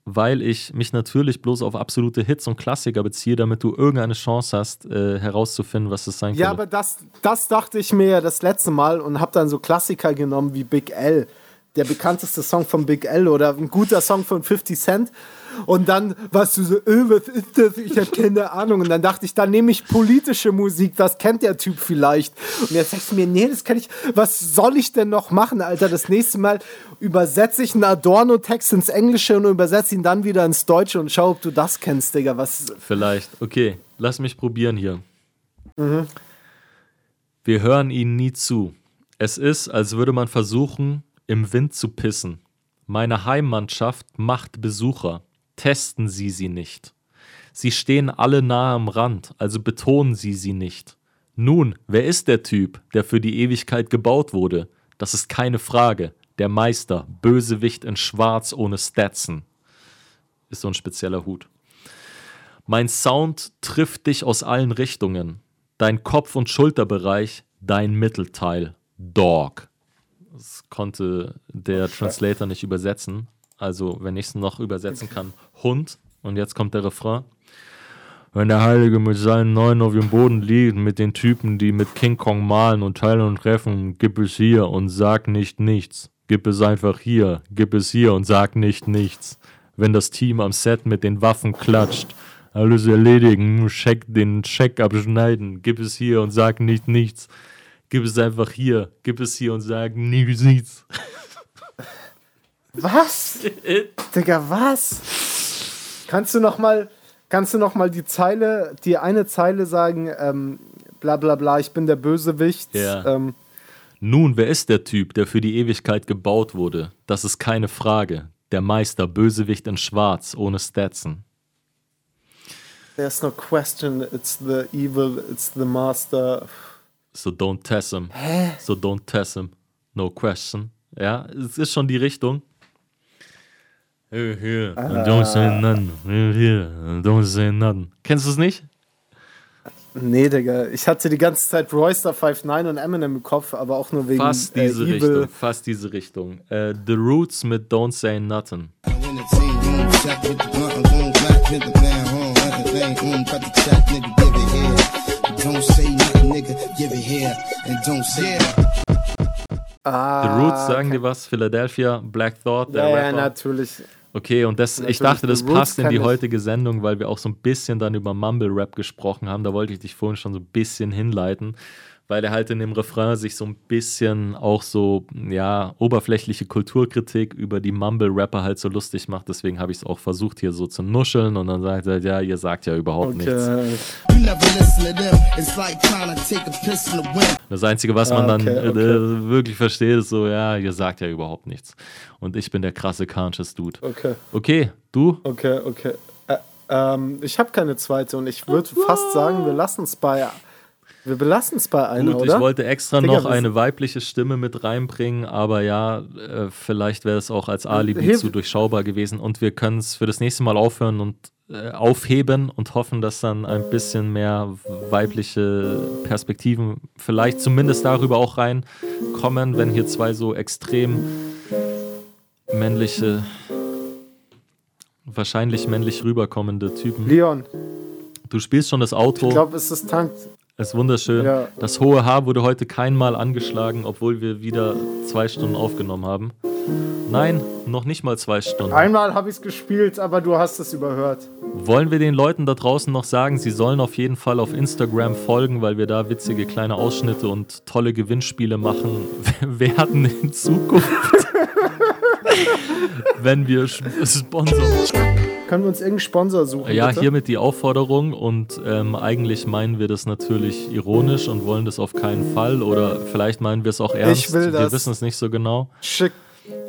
weil ich mich natürlich bloß auf absolute Hits und Klassiker beziehe, damit du irgendeine Chance hast, äh, herauszufinden, was es sein Ja, könnte. aber das, das dachte ich mir ja das letzte Mal und habe dann so Klassiker genommen wie Big L. Der bekannteste Song von Big L oder ein guter Song von 50 Cent. Und dann warst du so, äh, was ist das? Ich habe keine Ahnung. Und dann dachte ich, dann nehme ich politische Musik, das kennt der Typ vielleicht. Und jetzt sagst du mir, nee, das kann ich, was soll ich denn noch machen, Alter? Das nächste Mal übersetze ich einen Adorno-Text ins Englische und übersetze ihn dann wieder ins Deutsche und schau, ob du das kennst, Digga. Was, Vielleicht. Okay, lass mich probieren hier. Mhm. Wir hören ihnen nie zu. Es ist, als würde man versuchen, im Wind zu pissen. Meine Heimmannschaft macht Besucher. Testen Sie sie nicht. Sie stehen alle nahe am Rand, also betonen Sie sie nicht. Nun, wer ist der Typ, der für die Ewigkeit gebaut wurde? Das ist keine Frage. Der Meister, Bösewicht in Schwarz ohne Stetson. Ist so ein spezieller Hut. Mein Sound trifft dich aus allen Richtungen. Dein Kopf- und Schulterbereich, dein Mittelteil. Dog. Das konnte der Translator nicht übersetzen. Also, wenn ich es noch übersetzen kann, Hund. Und jetzt kommt der Refrain. Wenn der Heilige mit seinen Neuen auf dem Boden liegt, mit den Typen, die mit King Kong malen und teilen und treffen, gib es hier und sag nicht nichts. Gib es einfach hier, gib es hier und sag nicht nichts. Wenn das Team am Set mit den Waffen klatscht, alles erledigen, Check, den Check abschneiden, gib es hier und sag nicht nichts. Gib es einfach hier, gib es hier und sag nicht nichts. Was? Digga, was? Kannst du noch mal, kannst du noch mal die Zeile, die eine Zeile sagen, ähm, bla bla bla, ich bin der Bösewicht. Ja. Ähm, Nun, wer ist der Typ, der für die Ewigkeit gebaut wurde? Das ist keine Frage. Der Meister, Bösewicht in Schwarz, ohne Stetson. there's no question, it's the evil, it's the master. So don't test him. So don't test him. No question. Ja, es ist schon die Richtung. Here, here, and don't say nothing. Here, here, and don't say nothing. Kennst du es nicht? Nee, Digga, ich hatte die ganze Zeit Royster 59 und Eminem im Kopf, aber auch nur wegen Fast äh, diese Evil. Richtung. Fast diese Richtung. Äh, The Roots mit Don't Say Nothing. Ah, The Roots sagen dir was? Philadelphia, Black Thought, der Ja, ja, Rapper. natürlich. Okay, und das, ich Natürlich, dachte, das passt in die ich. heutige Sendung, weil wir auch so ein bisschen dann über Mumble Rap gesprochen haben. Da wollte ich dich vorhin schon so ein bisschen hinleiten, weil er halt in dem Refrain sich so ein bisschen auch so, ja, oberflächliche Kulturkritik über die Mumble Rapper halt so lustig macht. Deswegen habe ich es auch versucht, hier so zu nuscheln und dann sagt er, ja, ihr sagt ja überhaupt nichts. Okay. Das Einzige, was man Ah, dann okay, äh, okay. äh, wirklich versteht, ist so, ja, ihr sagt ja überhaupt nichts. Und ich bin der krasse Conscious Dude. Okay, Okay, du? okay, okay. Äh, ähm, ich habe keine zweite und ich würde fast sagen, wir lassen es bei. Wir belassen es bei einer, Gut, oder? ich wollte extra Digga, noch eine weibliche Stimme mit reinbringen, aber ja, äh, vielleicht wäre es auch als Alibi Hilf- zu durchschaubar gewesen und wir können es für das nächste Mal aufhören und äh, aufheben und hoffen, dass dann ein bisschen mehr weibliche Perspektiven vielleicht zumindest darüber auch reinkommen, wenn hier zwei so extrem männliche, wahrscheinlich männlich rüberkommende Typen. Leon, Du spielst schon das Auto. ich glaube, es ist Tank. Ist wunderschön. Ja. Das hohe Haar wurde heute keinmal angeschlagen, obwohl wir wieder zwei Stunden aufgenommen haben. Nein, noch nicht mal zwei Stunden. Einmal habe ich es gespielt, aber du hast es überhört. Wollen wir den Leuten da draußen noch sagen, sie sollen auf jeden Fall auf Instagram folgen, weil wir da witzige kleine Ausschnitte und tolle Gewinnspiele machen werden in Zukunft. Wenn wir Sponsor. Können wir uns irgendeinen Sponsor suchen? Ja, bitte? hiermit die Aufforderung und ähm, eigentlich meinen wir das natürlich ironisch und wollen das auf keinen Fall oder vielleicht meinen wir es auch ernst. will Wir das. wissen es nicht so genau. Schick.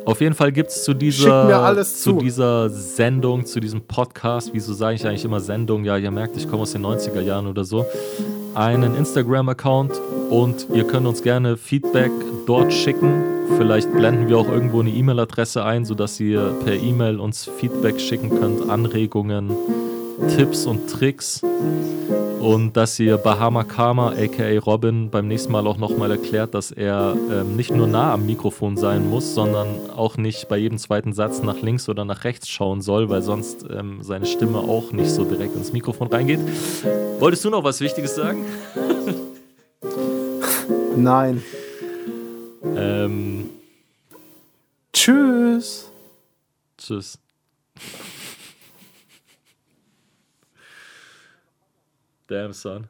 Auf jeden Fall gibt es zu dieser, zu. dieser Sendung, zu diesem Podcast, wieso sage ich eigentlich immer Sendung? Ja, ihr merkt, ich komme aus den 90er Jahren oder so, einen Instagram-Account und ihr könnt uns gerne Feedback dort schicken. Vielleicht blenden wir auch irgendwo eine E-Mail-Adresse ein, sodass ihr per E-Mail uns Feedback schicken könnt, Anregungen, Tipps und Tricks. Und dass ihr Bahama Karma, aka Robin, beim nächsten Mal auch nochmal erklärt, dass er ähm, nicht nur nah am Mikrofon sein muss, sondern auch nicht bei jedem zweiten Satz nach links oder nach rechts schauen soll, weil sonst ähm, seine Stimme auch nicht so direkt ins Mikrofon reingeht. Wolltest du noch was Wichtiges sagen? Nein. Ähm, Tschüss. tschüss. Damn, son.